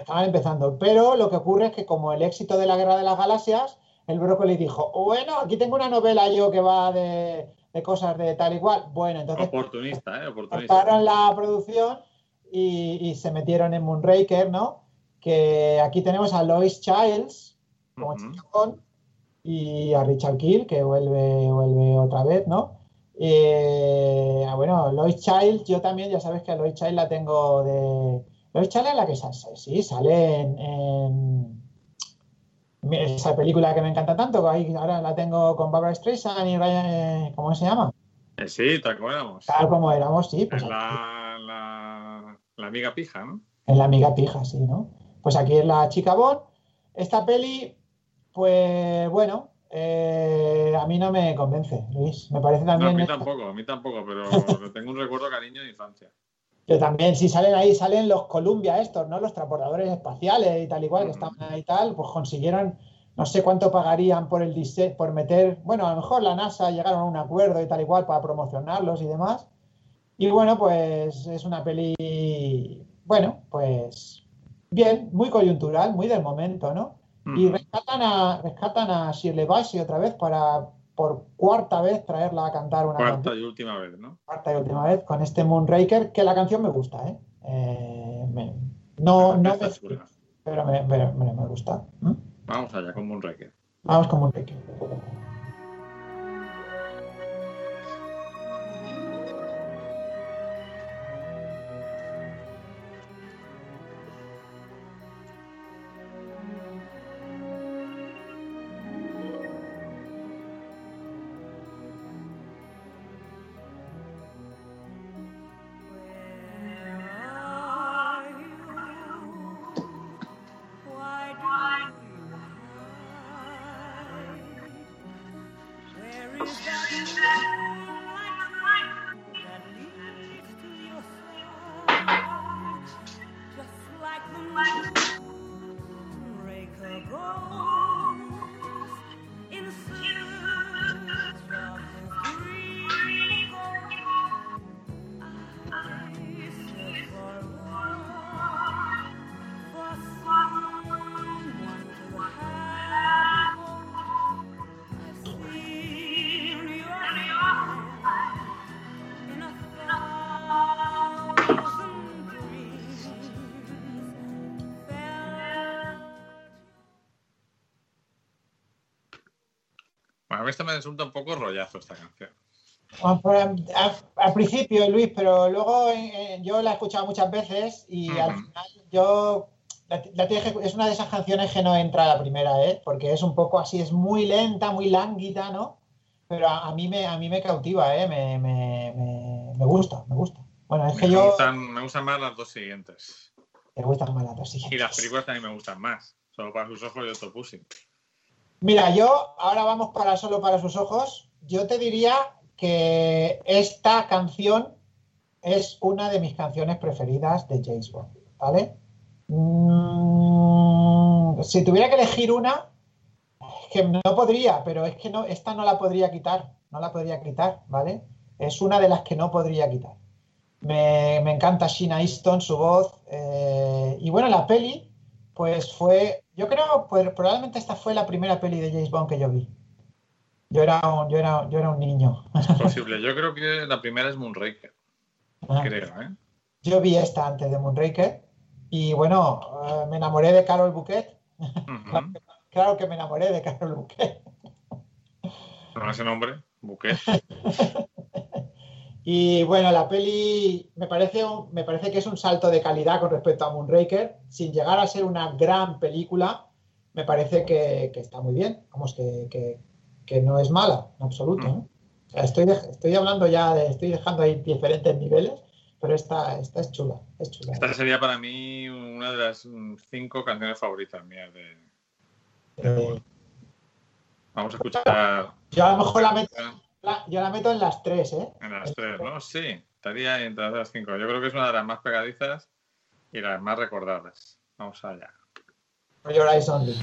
Estaban empezando. Pero lo que ocurre es que como el éxito de la Guerra de las Galaxias, el brócoli dijo, bueno, aquí tengo una novela yo que va de, de cosas de tal y cual. Bueno, entonces Oportunista, ¿eh? Oportunista. cortaron la producción y, y se metieron en Moonraker, ¿no? Que aquí tenemos a Lois Childs como Bond, y a Richard Kill, que vuelve, vuelve otra vez, ¿no? Eh, bueno, Lois Child, yo también, ya sabes que a Lois Child la tengo de. Lois Child es la que sale, sí, sale en, en esa película que me encanta tanto, ahí ahora la tengo con Barbara Streisand y Ryan, eh, ¿cómo se llama? Eh, sí, te acuerdas. Tal como éramos, sí, pues Es la, la, la amiga pija, ¿no? en la amiga pija, sí, ¿no? Pues aquí es la chica Bond. Esta peli, pues bueno, eh, a mí no me convence, Luis. Me parece No, a también. mí tampoco, a mí tampoco, pero tengo un recuerdo cariño de infancia. Yo también, si salen ahí, salen los Columbia estos, ¿no? Los transportadores espaciales y tal igual, que estaban ahí y tal, pues consiguieron, no sé cuánto pagarían por el por meter, bueno, a lo mejor la NASA llegaron a un acuerdo y tal igual para promocionarlos y demás. Y bueno, pues es una peli, bueno, pues bien, muy coyuntural, muy del momento, ¿no? Y rescatan a, rescatan a Shirley Bassey otra vez para, por cuarta vez, traerla a cantar una canción Cuarta y última vez, ¿no? cuarta y última vez con este Moonraker, que la canción me gusta, ¿eh? Eh, me- no, no me, pero me, pero me- me gusta. ¿Mm? Vamos allá con Moonraker. Vamos con Moonraker. Esta me resulta un poco rollazo esta canción. Pues, al, principio, Luis, pero luego eh, yo la he escuchado muchas veces y al final yo la, la es una de esas canciones que no entra la primera, ¿eh? Porque es un poco así, es muy lenta, muy lánguida, ¿no? Pero a, a mí me a mí me cautiva, ¿eh? Me, me, me, me gusta, me gusta. Bueno, es que Me yo gustan, me gustan más las dos siguientes. te gustan más las dos Y siguientes. las películas también me gustan más. Solo para sus ojos y Octopussy. Mira, yo ahora vamos para solo para sus ojos. Yo te diría que esta canción es una de mis canciones preferidas de James Bond, ¿vale? Mm, si tuviera que elegir una, es que no podría, pero es que no, esta no la podría quitar, no la podría quitar, ¿vale? Es una de las que no podría quitar. Me, me encanta Sheena Easton, su voz. eh, y bueno, la peli, pues fue, yo creo, pues probablemente esta fue la primera peli de James Bond que yo vi. Yo era un, yo era, yo era un niño. Posible. Yo creo que la primera es Moonraker. Creo, ¿eh? Yo vi esta antes de Moonraker y bueno, eh, me enamoré de Carol Bouquet. Claro que me enamoré de Carol Bouquet. Con ese nombre, Bouquet. Y bueno, la peli me parece, un- me parece que es un salto de calidad con respecto a Moonraker, sin llegar a ser una gran película, me parece que, que está muy bien, vamos, que, que- que no es mala en absoluto. ¿no? O sea, estoy, estoy hablando ya, de, estoy dejando ahí diferentes niveles, pero esta, esta es chula, es chula. Esta sería para mí una de las mm, cinco canciones favoritas mías. De... Eh, Vamos a escuchar yo a lo mejor la meto, la- yo la meto en las tres, ¿eh? en las tres, ¿no? Sí, estaría entre las cinco. Yo creo que es una de las más pegadizas y las más recordadas. Vamos allá. Your Eyes Only.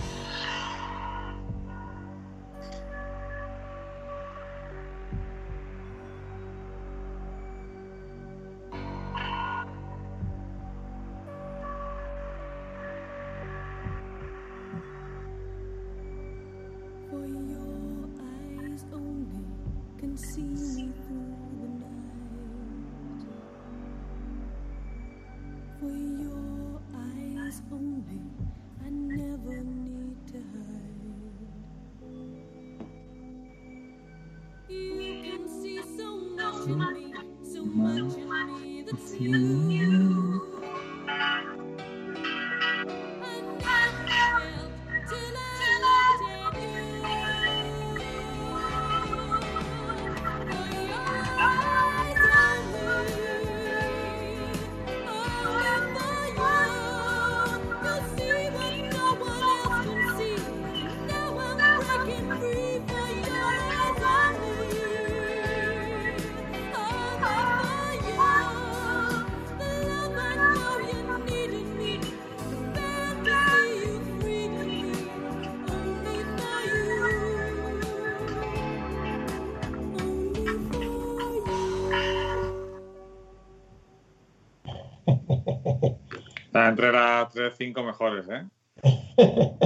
Entre las 3, 5 mejores, ¿eh?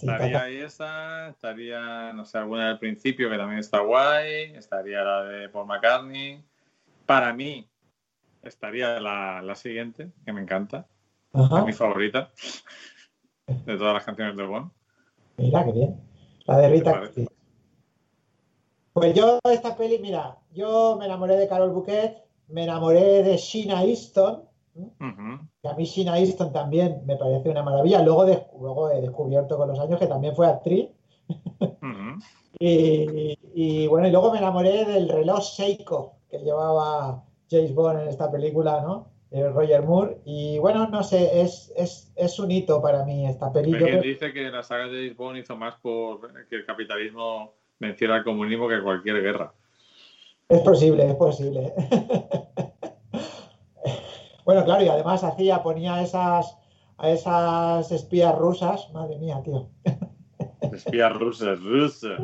Sí, Estaría ahí esa, estaría, no sé, alguna del principio que también está guay, estaría la de Paul McCartney. Para mí, estaría la, la siguiente, que me encanta, Ajá. es mi favorita de todas las canciones de Bond. Mira, qué bien. La de ¿Te Rita. Curtis. Pues yo esta peli, mira, yo me enamoré de Carol Bouquet, me enamoré de Sheena Easton, Ujú. que a mí Sheena Easton también me parece una maravilla. Luego, de- luego he descubierto con los años que también fue actriz. Ujú. Y, y, bueno, y luego me enamoré del reloj Seiko que llevaba James Bond en esta película, ¿no? De Roger Moore. Y bueno, no sé, es, es, es un hito para mí esta peli. Hay quien dice que la saga de James Bond hizo más por que el capitalismo venciera al comunismo que cualquier guerra. Es posible, es posible. bueno, claro, y además hacía, ponía esas, a esas espías rusas. Madre mía, tío. Espías rusas, rusas.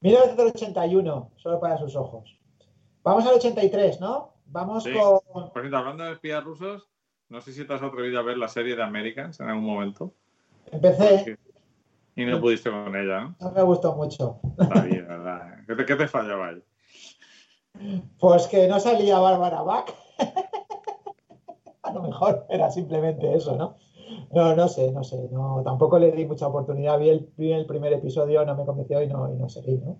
1981, solo para sus ojos. Vamos al 83, ¿no? Vamos Sí. con. Por cierto, hablando de espías rusos, no sé si te has atrevido a ver la serie de Americans en algún momento. Empecé, Y no pudiste con ella, ¿no? no me gustó mucho. Está bien, ¿verdad? ¿Qué te, qué te fallaba ahí? Pues que no salía Bárbara Bach. A lo mejor era simplemente eso, ¿no? No, no sé, no sé. No, tampoco le di mucha oportunidad. Vi el, vi el primer episodio, no me convenció y no, y no seguí, ¿no?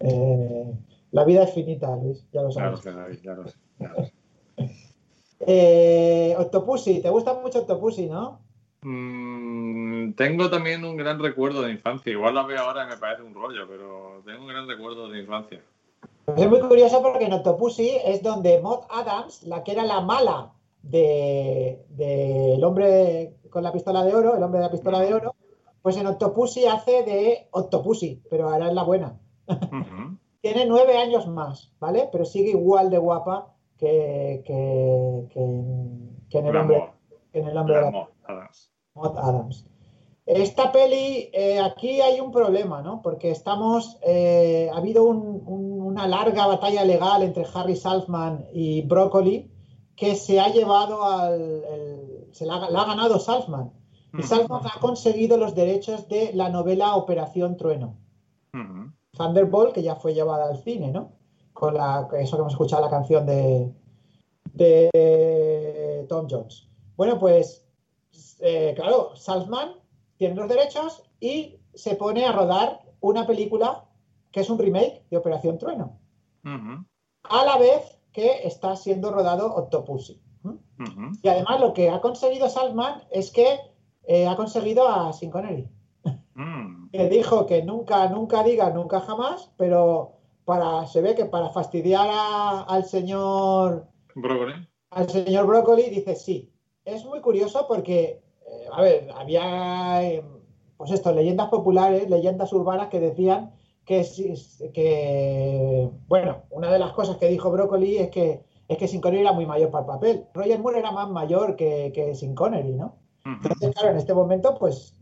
Eh, la vida es finita, Luis, ya lo Ya lo sabes. sé, David, ya lo sé. ya lo sé. Eh, Octopussy, ¿te gusta mucho Octopussy, no? Mm, tengo también un gran recuerdo de infancia. Igual la veo ahora y me parece un rollo, pero tengo un gran recuerdo de infancia. Pues es muy curioso porque en Octopussy es donde Maud Adams, la que era la mala de, de El hombre con la pistola de oro, el hombre de la pistola de oro, pues en Octopussy hace de Octopussy, pero ahora es la buena. Tiene nueve años más, ¿vale? Pero sigue igual de guapa que, que, que en, que en el hombre, en el hombre de la Adams. Maud Adams. Esta peli, eh, aquí hay un problema, ¿no? Porque estamos, eh, ha habido un- un- una larga batalla legal entre Harry Salzman y Broccoli que se ha llevado al, el- se la, ha- la ha ganado Salzman. Y Ujú. Salzman ha conseguido los derechos de la novela Operación Trueno. Ujú. Thunderbolt, que ya fue llevada al cine, ¿no? Con la, eso que hemos escuchado, la canción de, de Tom Jones. Bueno, pues, eh, claro, Salzman tiene los derechos y se pone a rodar una película que es un remake de Operación Trueno, Ujú. a la vez que está siendo rodado Octopussy. Y además lo que ha conseguido Salzman es que eh, ha conseguido a Sin Connery Mm. que dijo que nunca, nunca diga nunca jamás, pero para, se ve que para fastidiar a- al señor Brócoli. al señor Broccoli dice sí. Es muy curioso porque, eh, a ver, había eh, pues esto, leyendas populares, leyendas urbanas que decían que, que bueno, una de las cosas que dijo Broccoli es que es que Sin Connery era muy mayor para el papel. Roger Moore era más mayor que, que Sin Connery, ¿no? Entonces, claro, en este momento, pues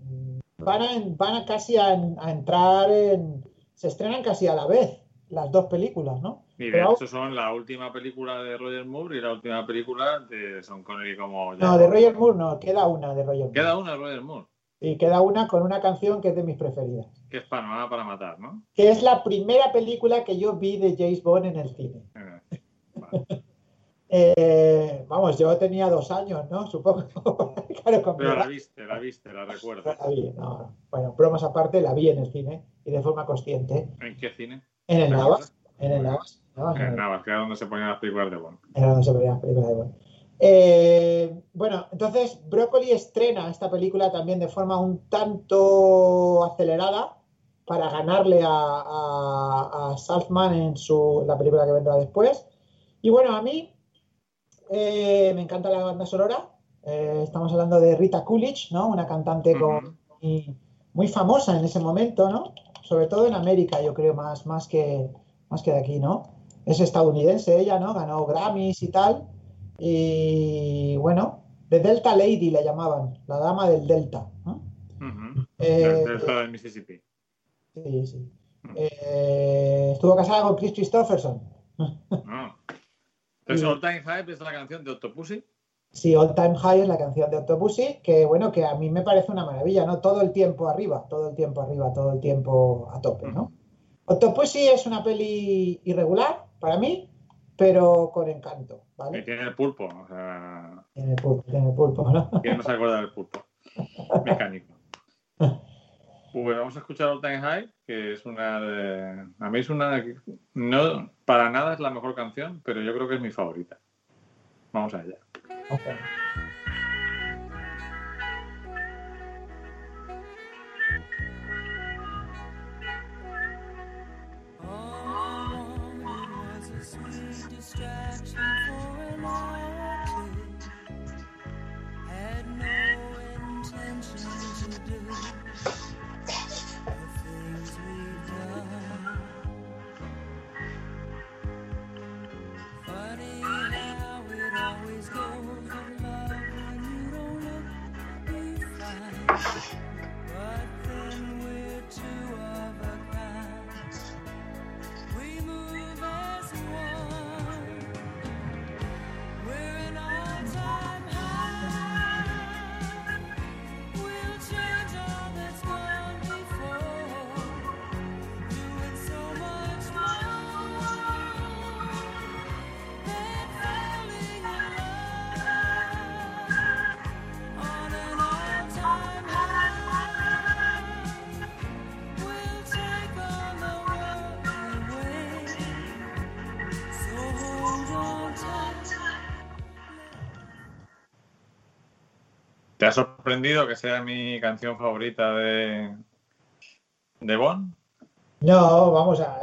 van a, van a casi a, a entrar en. Se estrenan casi a la vez las dos películas, ¿no? Y de Pero- hecho son la última película de Roger Moore y la última película de Son Connery como... No, de Roger Moore no, queda una de Roger Moore. Queda una de Roger Moore, Y queda una con una canción que es de mis preferidas. Que es Panorama para matar, ¿no? Que es la primera película que yo vi de James Bond en el cine. Eh, vale. Eh, vamos, yo tenía dos años, ¿no? Supongo. claro, Pero la viste, la viste, la recuerdo. la vi, no. Bueno, bromas aparte, la vi en el cine y de forma consciente. ¿En qué cine? En el ¿Te Navas. En el Navas. Navas, en el- Navas, que era donde se ponían las películas de Bond. Era donde se veía la película de Bond. Eh, bueno, entonces Broccoli estrena esta película también de forma un tanto acelerada para ganarle a, a, a Salzman en su, la película que vendrá después. Y bueno, a mí eh, me encanta la banda sonora. Eh, estamos hablando de Rita Coolidge, ¿no? Una cantante con- muy, muy famosa en ese momento, ¿no? Sobre todo en América, yo creo, más, más, que, más que de aquí, ¿no? Es estadounidense ella, ¿no? Ganó Grammys y tal. Y bueno, The Delta Lady la llamaban, la dama del Delta. Eh, Del delta del Mississippi. Sí, sí. Eh, estuvo casada con Chris Christopherson. No. Entonces, All Time Hype es la canción de Octopussy. Sí, All Time High es la canción de Octopussy, que bueno, que a mí me parece una maravilla, ¿no? Todo el tiempo arriba, todo el tiempo arriba, todo el tiempo a tope, ¿no? Octopussy es una peli irregular para mí, pero con encanto, ¿vale? tiene el pulpo. O sea, Tiene pulpo, tiene pulpo, ¿no? ¿quién no se acuerda del pulpo? Mecánico. Pues vamos a escuchar All Time High, que es una de... A mí es una... No, para nada es la mejor canción, pero yo creo que es mi favorita. Vamos allá. Ok. Sorprendido que sea mi canción favorita de, de Bond? No, vamos a.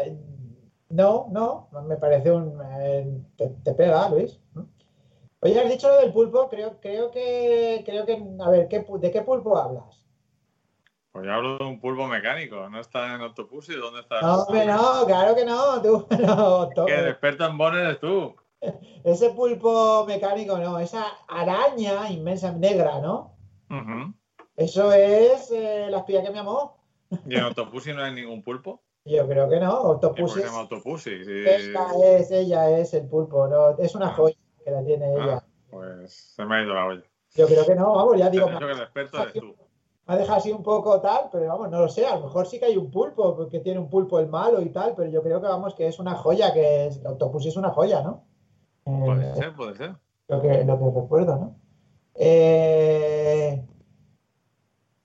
No, no, me parece un. eh, te, te pega, Luis. Oye, has dicho lo del pulpo, creo, creo que. Creo que. A ver, ¿qué, pu- ¿de qué pulpo hablas? Pues yo hablo de un pulpo mecánico, ¿no está en Octopussy? ¿Dónde está? No, hombre, no, claro que no, tú, no, Que experto en Bond eres tú. ese pulpo mecánico no, esa araña inmensa negra, ¿no? Eso es eh, la espía que me amó. ¿Y en Octopussy no hay ningún pulpo? Yo creo que no, ¿Y por Octopus qué se es, Octopussy? Sí. ella es, ella es el pulpo, no, es una Ah. joya que la tiene ella. Ah, pues se me ha ido la olla. Yo creo que no, vamos, ya digo, dicho que el experto eres tú. Me ha dejado así un poco tal, pero vamos, no lo sé, a lo mejor sí que hay un pulpo, porque tiene un pulpo el malo y tal, pero yo creo que vamos, que es una joya, que es, el Octopus es una joya, ¿no? Eh, Puede ser, puede ser. lo que, lo que recuerdo, ¿no? Eh,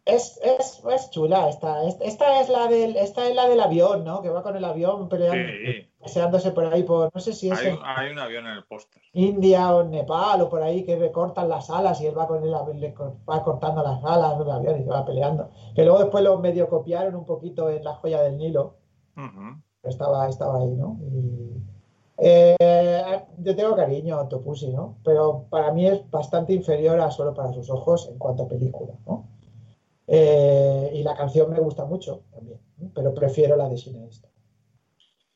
es, es, es chula esta, es- esta es la del, esta es la del avión, ¿no? Que va con el avión peleando, Sí, paseándose por ahí por, no sé si es hay, hay un avión en el póster. India o Nepal o por ahí que recortan las alas y él va con él, le va cortando las alas del avión y se va peleando. Que luego después lo medio copiaron un poquito en la joya del Nilo. Estaba, estaba ahí, ¿no? Y, eh, yo tengo cariño a Octopussy, ¿no? Pero para mí es bastante inferior a Solo para sus ojos en cuanto a película, ¿no? Eh, y la canción me gusta mucho también, pero prefiero la de Cineasta.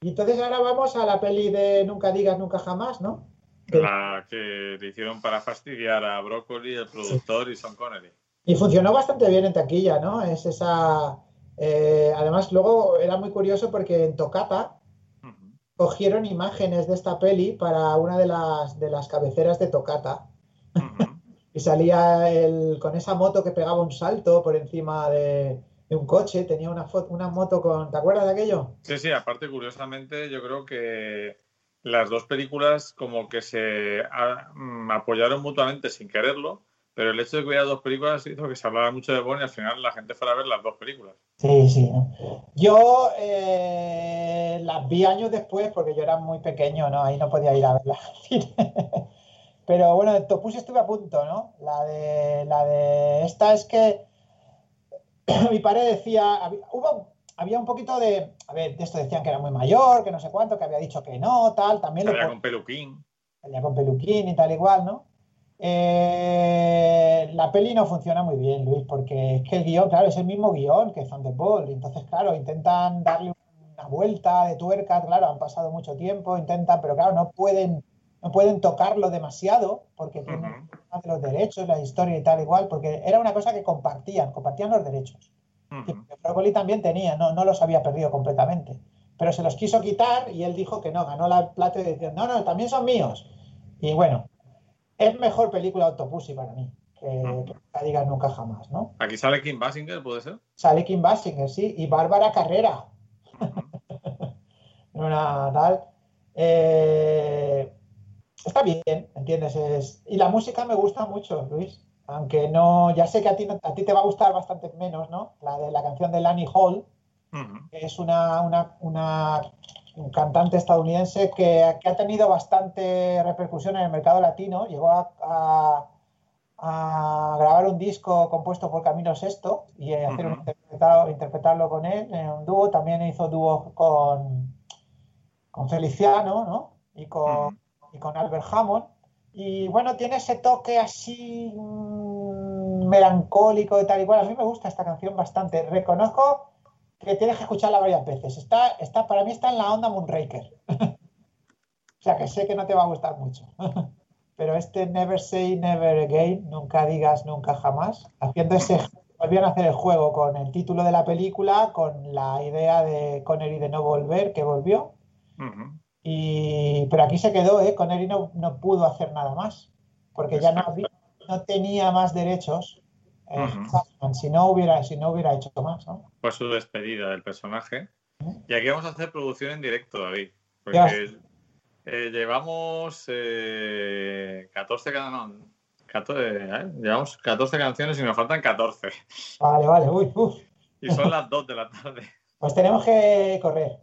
Y entonces ahora vamos a la peli de Nunca digas nunca jamás, ¿no? La que le hicieron para fastidiar a Broccoli, el productor y Sean Connery. Y funcionó bastante bien en taquilla, ¿no? Es esa. eh, además, luego era muy curioso porque en Tocata. Cogieron imágenes de esta peli para una de las, de las cabeceras de Tocata. Y salía el, con esa moto que pegaba un salto por encima de, de un coche. Tenía una, foto, una moto con. ¿Te acuerdas de aquello? Sí, sí, aparte, curiosamente, yo creo que las dos películas como que se ah, mm, apoyaron mutuamente sin quererlo, pero el hecho de que hubiera dos películas hizo que se hablara mucho de Bond y al final la gente fuera a ver las dos películas. Sí, sí. Yo eh, las vi años después porque yo era muy pequeño, ¿no? Ahí no podía ir a verlas. Pero bueno, de Topus estuve a punto, ¿no? La de, la de esta es que mi padre decía, hubo, había un poquito de, a ver, de esto decían que era muy mayor, que no sé cuánto, que había dicho que no, tal, también lo con peluquín. salía con peluquín y tal igual, ¿no? Eh, la peli no funciona muy bien, Luis, porque es que el guion, claro, es el mismo guion que Thunderbolt, entonces, claro, intentan darle una vuelta de tuerca, claro, han pasado mucho tiempo, intentan, pero claro, no pueden, no pueden tocarlo demasiado, porque tienen los derechos, la historia y tal igual, porque era una cosa que compartían, compartían los derechos. Brócoli también tenía, no, no los había perdido completamente. Pero se los quiso quitar y él dijo que no, ganó la plata y decía, no, no, también son míos. Y bueno, es mejor película Autopussy para mí, que, que Nunca digas nunca jamás, ¿no? Aquí sale Kim Basinger, ¿puede ser? Sale Kim Basinger, sí, y Bárbara Carrera. Una tal. Eh, está bien, ¿entiendes? Es- y la música me gusta mucho, Luis. Aunque no, ya sé que a ti, a ti te va a gustar bastante menos, ¿no? La de la canción de Lani Hall, que es una, una, una cantante estadounidense que, que ha tenido bastante repercusión en el mercado latino. Llegó a, a- a grabar un disco compuesto por Camilo Sesto y eh, hacer un Ujú. interpretado, interpretarlo con él en un dúo. También hizo dúo con, con Feliciano ¿no? y, con, y con Albert Hammond. Y bueno, tiene ese toque así mm, melancólico y tal y cual. A mí me gusta esta canción bastante. Reconozco que tienes que escucharla varias veces. Está, está, para mí está en la onda Moonraker. o sea que sé que no te va a gustar mucho. Pero este Never Say Never Again, nunca digas nunca jamás, haciendo ese, volvían a hacer el juego con el título de la película, con la idea de Connery de no volver, que volvió. Y, pero aquí se quedó, ¿eh? Connery no, no pudo hacer nada más, porque ya no, había- no tenía más derechos. Eh, si no hubiera, si no hubiera hecho más, ¿no? Fue su despedida del personaje. Y aquí vamos a hacer producción en directo, David. Porque eh, llevamos eh, 14, can- no, 14, ¿eh? llevamos 14 canciones y nos faltan 14. Vale, vale, uy, uf. Y son las 2 de la tarde. Pues tenemos que correr.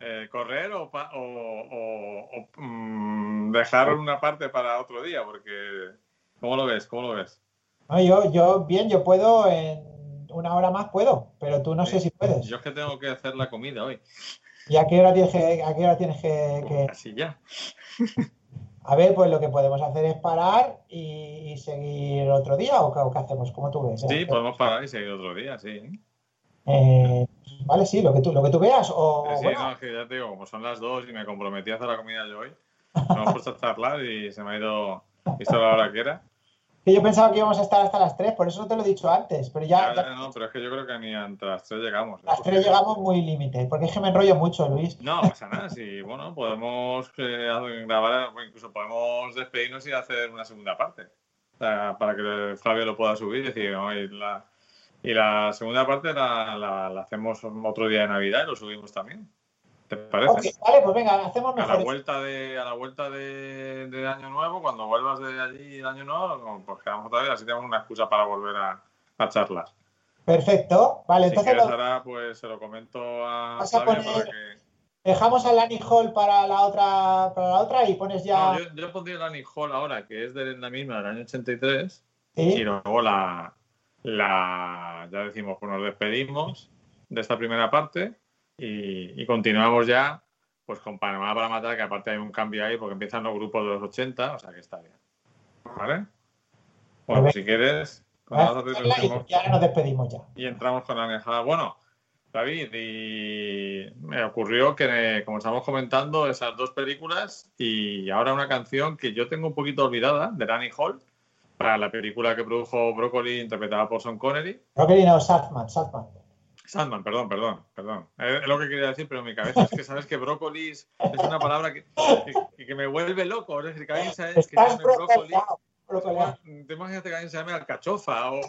Eh, ¿Correr o, pa- o- o- o, mm, dejar una parte para otro día? Porque, ¿cómo lo ves? ¿Cómo lo ves? No, yo, yo, bien, yo puedo en una hora más puedo, pero tú no sé si puedes. Yo es que tengo que hacer la comida hoy. ¿Y a qué hora tienes que, a qué hora tienes que, que- Así ya. A ver, pues lo que podemos hacer es parar y, y seguir otro día, o qué, o qué hacemos, como tú ves. Sí, podemos parar y seguir otro día, sí. Eh, vale, sí, lo que tú, lo que tú veas. O, Sí, sí, bueno, no, es que ya te digo, como son las dos y me comprometí a hacer la comida yo hoy, me hemos puesto a charlar y se me ha ido, visto la hora que era. Que yo pensaba que íbamos a estar hasta las 3, por eso no te lo he dicho antes, pero ya, Ya, ya no, pero es que yo creo que ni entre las tres llegamos. a las 3 llegamos muy límite, porque es que me enrollo mucho, Luis. No, pasa nada, sí, bueno, podemos eh, grabar, incluso podemos despedirnos y hacer una segunda parte. O sea, para que Flavio lo pueda subir y decir, no, y la, y la segunda parte la, la- la hacemos otro día de Navidad y lo subimos también. ¿Te parece? Vale, pues venga, hacemos A la mejor. vuelta de a la vuelta de, de año nuevo, cuando vuelvas de allí el año nuevo, pues quedamos otra vez, así tenemos una excusa para volver a, a charlar. Perfecto, vale, si entonces quieres lo- ahora, pues se lo comento a a Flavia poner- para que. dejamos a Lani Hall para la otra, para la otra y pones ya. No, yo, yo pondría Annie Hall ahora, que es de la misma del año 83, ¿sí? y luego la, la ya decimos, pues nos despedimos de esta primera parte y, y continuamos ya pues con Panamá para matar, que aparte hay un cambio ahí porque empiezan los grupos de los 80, o sea que está bien. ¿Vale? Bueno, si quieres, con Vamos a las otras hacerla y, hacemos- y ahora nos despedimos ya. y entramos con la manejada. Bueno, David, y me ocurrió que, como estamos comentando, esas dos películas y ahora una canción que yo tengo un poquito olvidada, de Danny Hall, para la película que produjo Broccoli, interpretada por Sean Connery. Broccoli no, Saltman, Saltman. Sandman, perdón, perdón, perdón. Es lo que quería decir, pero en mi cabeza es que sabes que brócoli es una palabra que, que, que me vuelve loco. Es decir, que alguien sabe que se Estás llame brócoli. brocoliado, brocoliado. Te imaginas que alguien se llame alcachofa o,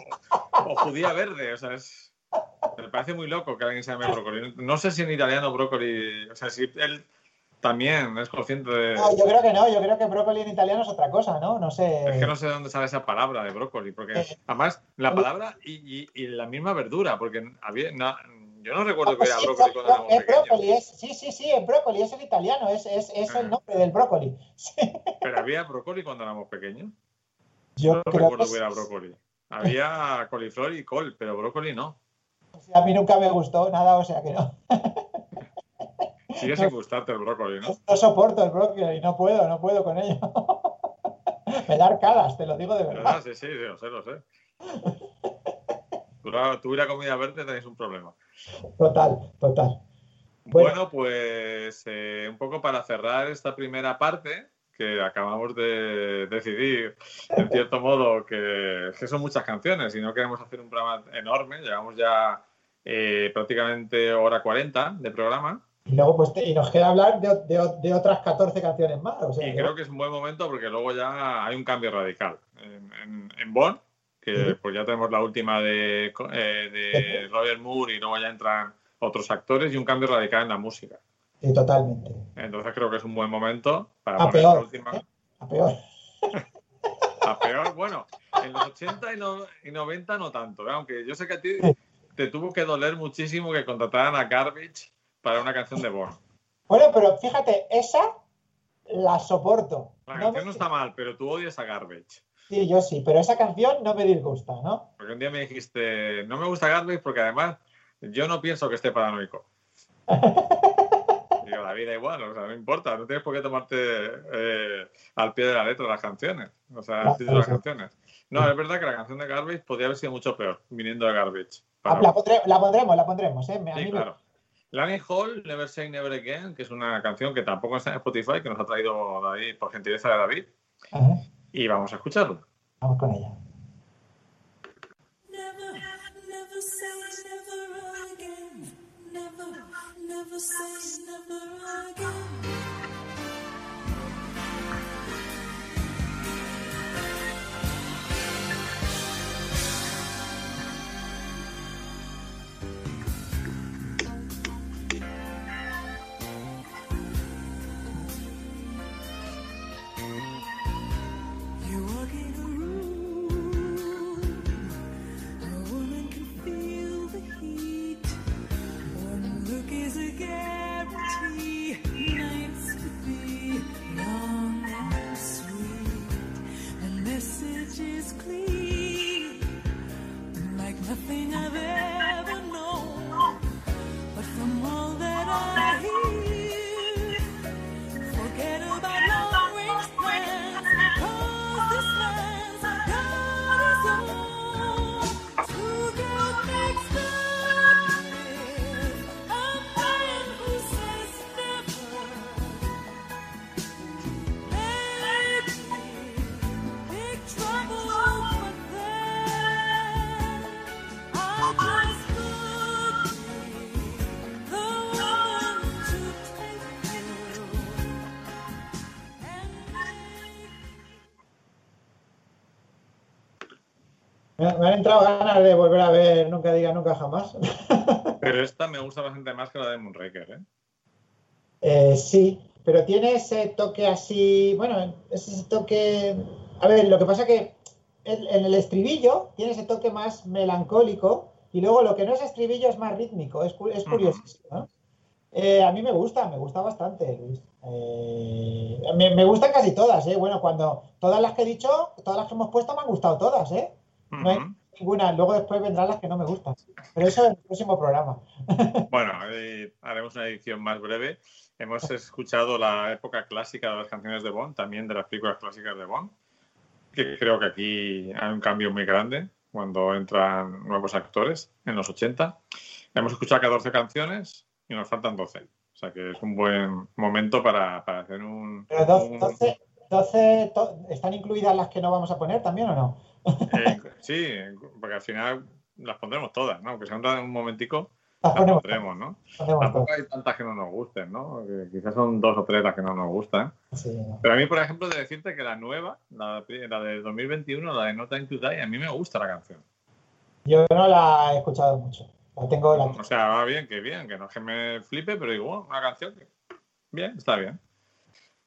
o judía verde. O sea, es, me parece muy loco que alguien se llame brócoli. No sé si en italiano brócoli. O sea, si él también es consciente de. No, yo creo que no, yo creo que brócoli en italiano es otra cosa, ¿no? No sé. Es que no sé de dónde sale esa palabra de brócoli, porque Eh, además la palabra y, y- y la misma verdura, porque había, na- yo no recuerdo que Ah, era brócoli cuando éramos es pequeños. brócoli, es, sí, sí, sí, es brócoli, es el italiano, es, es, es el Ah. nombre del brócoli. Sí, Pero había brócoli cuando éramos pequeños. yo No creo recuerdo que que sí. brócoli. Había coliflor y col, pero brócoli no. A mí nunca me gustó nada, o sea que no. Sigue sin gustarte el brócoli, ¿no? No soporto el brócoli, no puedo, no puedo con ello. me da arcadas, te lo digo de ¿Verdad? verdad. Sí, sí, sí, lo sé, lo sé. Tú, la- tú y la comida verde tenéis un problema. Total, total. Bueno. Bueno, pues eh, un poco para cerrar esta primera parte, que acabamos de decidir, en cierto modo, que, que son muchas canciones y no queremos hacer un programa enorme. Llevamos ya eh, prácticamente hora 40 de programa. Y luego pues te- y nos queda hablar de, de- de otras 14 canciones más. O sea, Y creo que es un buen momento porque luego ya hay un cambio radical. En, en, en Bonn, que pues ya tenemos la última de, eh, de Roger Moore y luego ya entran otros actores y un cambio radical en la música. sí, totalmente. Entonces creo que es un buen momento para A poner la peor. última. ¿eh? A peor. A peor, bueno, en los 80 y, no- y 90 no tanto, ¿eh? aunque yo sé que a ti te tuvo que doler muchísimo que contrataran a Garbage para una canción de Bonn. Bueno, pero fíjate, esa la soporto. La No canción me- no está mal, pero tú odias a Garbage. Sí, yo sí, pero esa canción no me disgusta, ¿no? Porque un día me dijiste, no me gusta Garbage porque además yo no pienso que esté paranoico. Digo, la vida igual, o sea, no importa, no tienes por qué tomarte eh, al pie de la letra las canciones, o sea, el título de las canciones. No, es verdad que la canción de Garbage podría haber sido mucho peor, viniendo de Garbage. Ah, La, pondremos, la pondremos, ¿eh? A Sí, mí me- claro. Lanny Hall, Never Say Never Again, que es una canción que tampoco está en Spotify, que nos ha traído David, por gentileza de David, Ajá, y vamos a escucharlo. vamos con ella. Never, never say never again. Never, never say never again. Han entrado ganas de volver a ver Nunca diga nunca jamás. Pero esta me gusta bastante más que la de Moonraker, ¿eh? Eh, sí, pero tiene ese toque así, bueno, ese toque... A ver, lo que pasa que en, el estribillo tiene ese toque más melancólico y luego lo que no es estribillo es más rítmico, es, es curiosísimo, ¿no? Eh, a mí me gusta, me gusta bastante, Luis. Eh, me, me gustan casi todas, ¿eh? Bueno, cuando todas las que he dicho, todas las que hemos puesto me han gustado todas, ¿eh? No hay Ujú. Ninguna, luego después vendrán las que no me gustan. Pero eso en el próximo programa. Bueno, eh, haremos una edición más breve. Hemos escuchado la época clásica de las canciones de Bond, también de las películas clásicas de Bond, que creo que aquí hay un cambio muy grande cuando entran nuevos actores en los 80. Hemos escuchado 14 canciones y nos faltan 12. O sea que es un buen momento para, para hacer un... Pero do- un- 12, 12 to- ¿están incluidas las que no vamos a poner también o no? Eh, sí, porque al final las pondremos todas, ¿no? Aunque sea un, momentico, Las las pondremos, ¿no? Tampoco hay tantas que no nos gusten, ¿no? Que quizás son dos o tres las que no nos gustan. sí. Pero a mí, por ejemplo, de decirte que la nueva, la, la de 2021, la de No Time to Die, a mí me gusta la canción. Yo no la he escuchado mucho. La tengo la O sea, va bien, que bien, que no es que me flipe, pero digo, bueno, una canción que bien, está bien.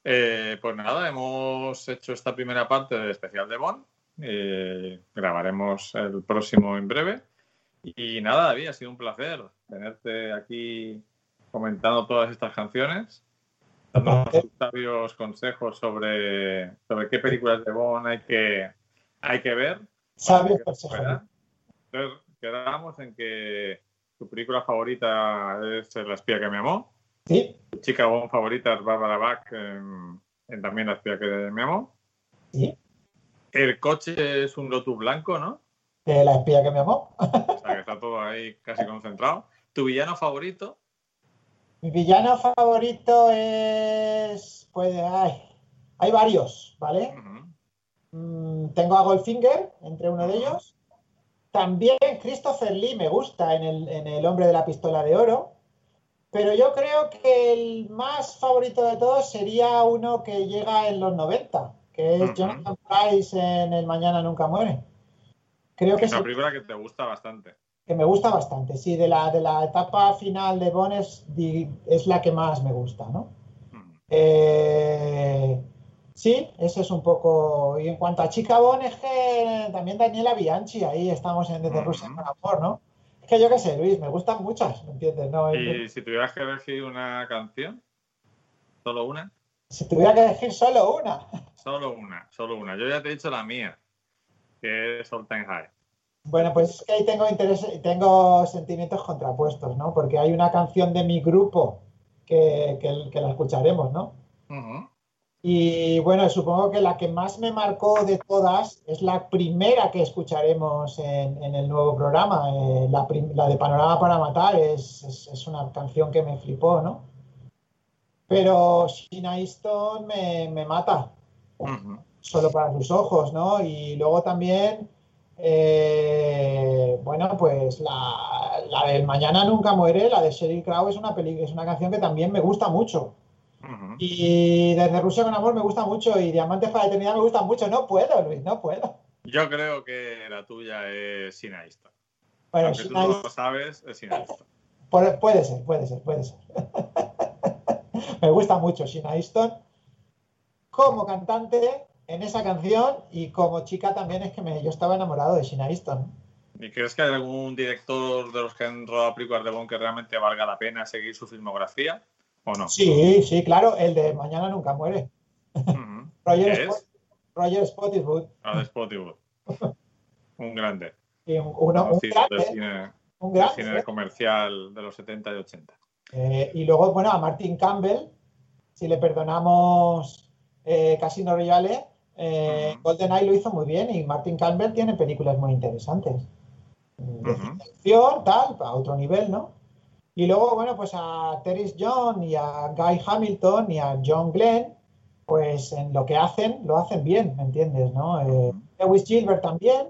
Eh, pues nada, hemos hecho esta primera parte del especial de Bond. Eh, grabaremos el próximo en breve. Y nada, David, ha sido un placer tenerte aquí comentando todas estas canciones, dándonos tus sabios consejos sobre, sobre qué películas de Bond hay que, hay que ver. sabios consejos. Entonces, quedamos en que tu película favorita es La espía que me amó. Sí, Tu chica Bond favorita es Barbara Bach en, en también La espía que me amó. sí. El coche es un Lotus blanco, ¿no? De la espía que me amó. O sea, que está todo ahí casi concentrado. Tu villano favorito, Mi villano favorito es. Pues hay, hay varios, ¿vale? Mm, tengo a Goldfinger entre uno de ellos. También Christopher Lee me gusta en el, en el Hombre de la Pistola de Oro. Pero yo creo que el más favorito de todos sería uno que llega en los 90, que es. Jonathan Price en El Mañana Nunca Muere. Creo que, Es una película que te gusta bastante. que me gusta bastante. Sí, de la, de la etapa final de Bond es, es la que más me gusta, ¿no? Eh, sí, ese es un poco. Y en cuanto a Chica Bon, es que también Daniela Bianchi, ahí estamos en Desde. Rusia con Amor, ¿no? Es que yo qué sé, Luis, me gustan muchas, ¿me entiendes? No, Es- Y si tuvieras que elegir una canción, solo una, si tuviera que elegir solo una. solo una, solo una. Yo ya te he dicho la mía, que es High. Bueno, pues es que ahí tengo interés, tengo sentimientos contrapuestos, ¿no? Porque hay una canción de mi grupo que, que- que la escucharemos, ¿no? Ujú. Y bueno, supongo que la que más me marcó de todas es la primera que escucharemos en, en el nuevo programa. eh, la, la de Panorama para Matar es, es- es una canción que me flipó, ¿no? Pero Sheena Easton me, me mata, solo para sus ojos, ¿no? Y luego también, eh, bueno, pues la, la del Mañana Nunca Muere, la de Sheryl Crow, es una, peli- es una canción que también me gusta mucho. Y desde Rusia con amor me gusta mucho y Diamantes para la eternidad me gusta mucho. No puedo, Luis, no puedo. Yo creo que la tuya es Sinaísta. Bueno, Aunque tú no lo sabes, es Sinaísta. puede ser, puede ser, puede ser. me gusta mucho Sheena Easton como cantante en esa canción y como chica también es que me, yo estaba enamorado de Sheena Easton. ¿Y crees que hay algún director de los que han rodado películas de Bond que realmente valga la pena seguir su filmografía? ¿O no? Sí, sí, claro, el de Mañana Nunca Muere. Ujú. Roger, ¿Qué Spot- es? Roger de Spottywood. Un grande. Un, uno- un grande, cine, un grande, cine comercial de los 70 y 80. Eh, y luego, bueno, a Martin Campbell, si le perdonamos eh, Casino Royale, eh. GoldenEye lo hizo muy bien y Martin Campbell tiene películas muy interesantes. De ficción, tal, a otro nivel, ¿no? Y luego, bueno, pues a Terry John y a Guy Hamilton y a John Glenn, pues en lo que hacen, lo hacen bien, ¿me entiendes? ¿no? Eh, Lewis Gilbert también,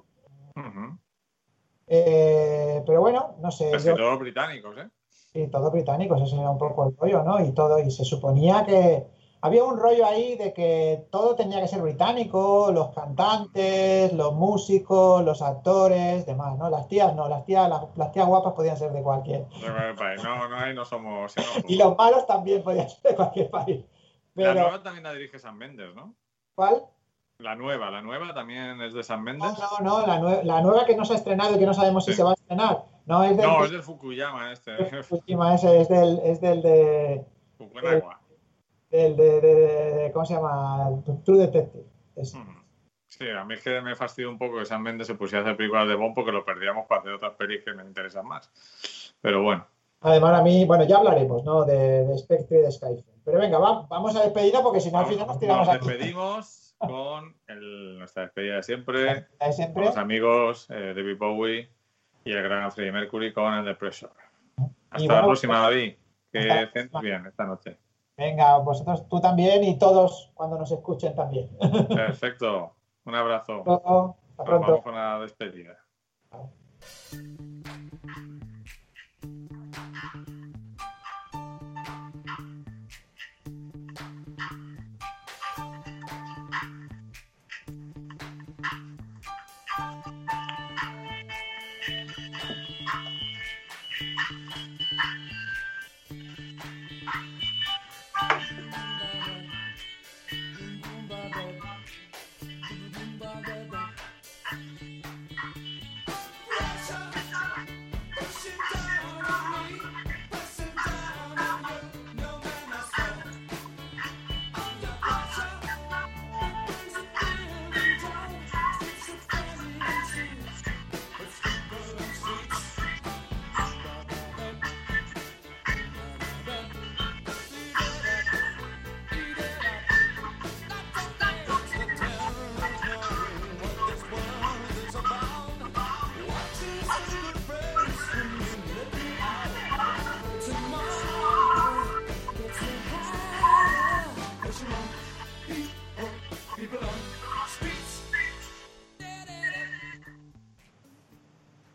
eh, pero bueno, no sé. Casi yo- todos británicos, ¿eh? Sí, todos británicos, ese era un poco el rollo, ¿no? Y todo, y se suponía que había un rollo ahí de que todo tenía que ser británico, los cantantes, los músicos, los actores, demás, ¿no? Las tías no, las tías, las, las tías guapas podían ser de cualquier. No, no, ahí no somos. Y los malos también podían ser de cualquier país. La Pero, nueva también la dirige San Méndez, ¿no? ¿cuál? La nueva, la nueva también es de San No, Méndez. no, no, la, nue- la nueva que no se ha estrenado y que no sabemos si se va a estrenar. No, es del, No, es del Fukuyama este. última, ese, es del, es del de, Fukunaga. del de, de- de- ¿cómo se llama? True Detective. ese. Ujú. Sí, a mí es que me fastidia un poco que San Méndez se pusiera a hacer películas de Bond porque lo perdíamos para hacer otras pelis que me interesan más. Pero bueno, Además, a mí, bueno, ya hablaremos, ¿no? De, de Spectre y de Skyfall. Pero venga, va- vamos a despedirnos porque si no al final nos tiramos nos aquí. despedimos con el- nuestra despedida de siempre, de con siempre. los amigos eh, David Bowie y el gran Freddie Mercury con el The Pressure. Hasta Y la próxima, David. Que hasta próxima. bien esta noche. Venga, vosotros, tú también y todos cuando nos escuchen también. Perfecto. Un abrazo. Hasta Nos pronto. vamos con la despedida.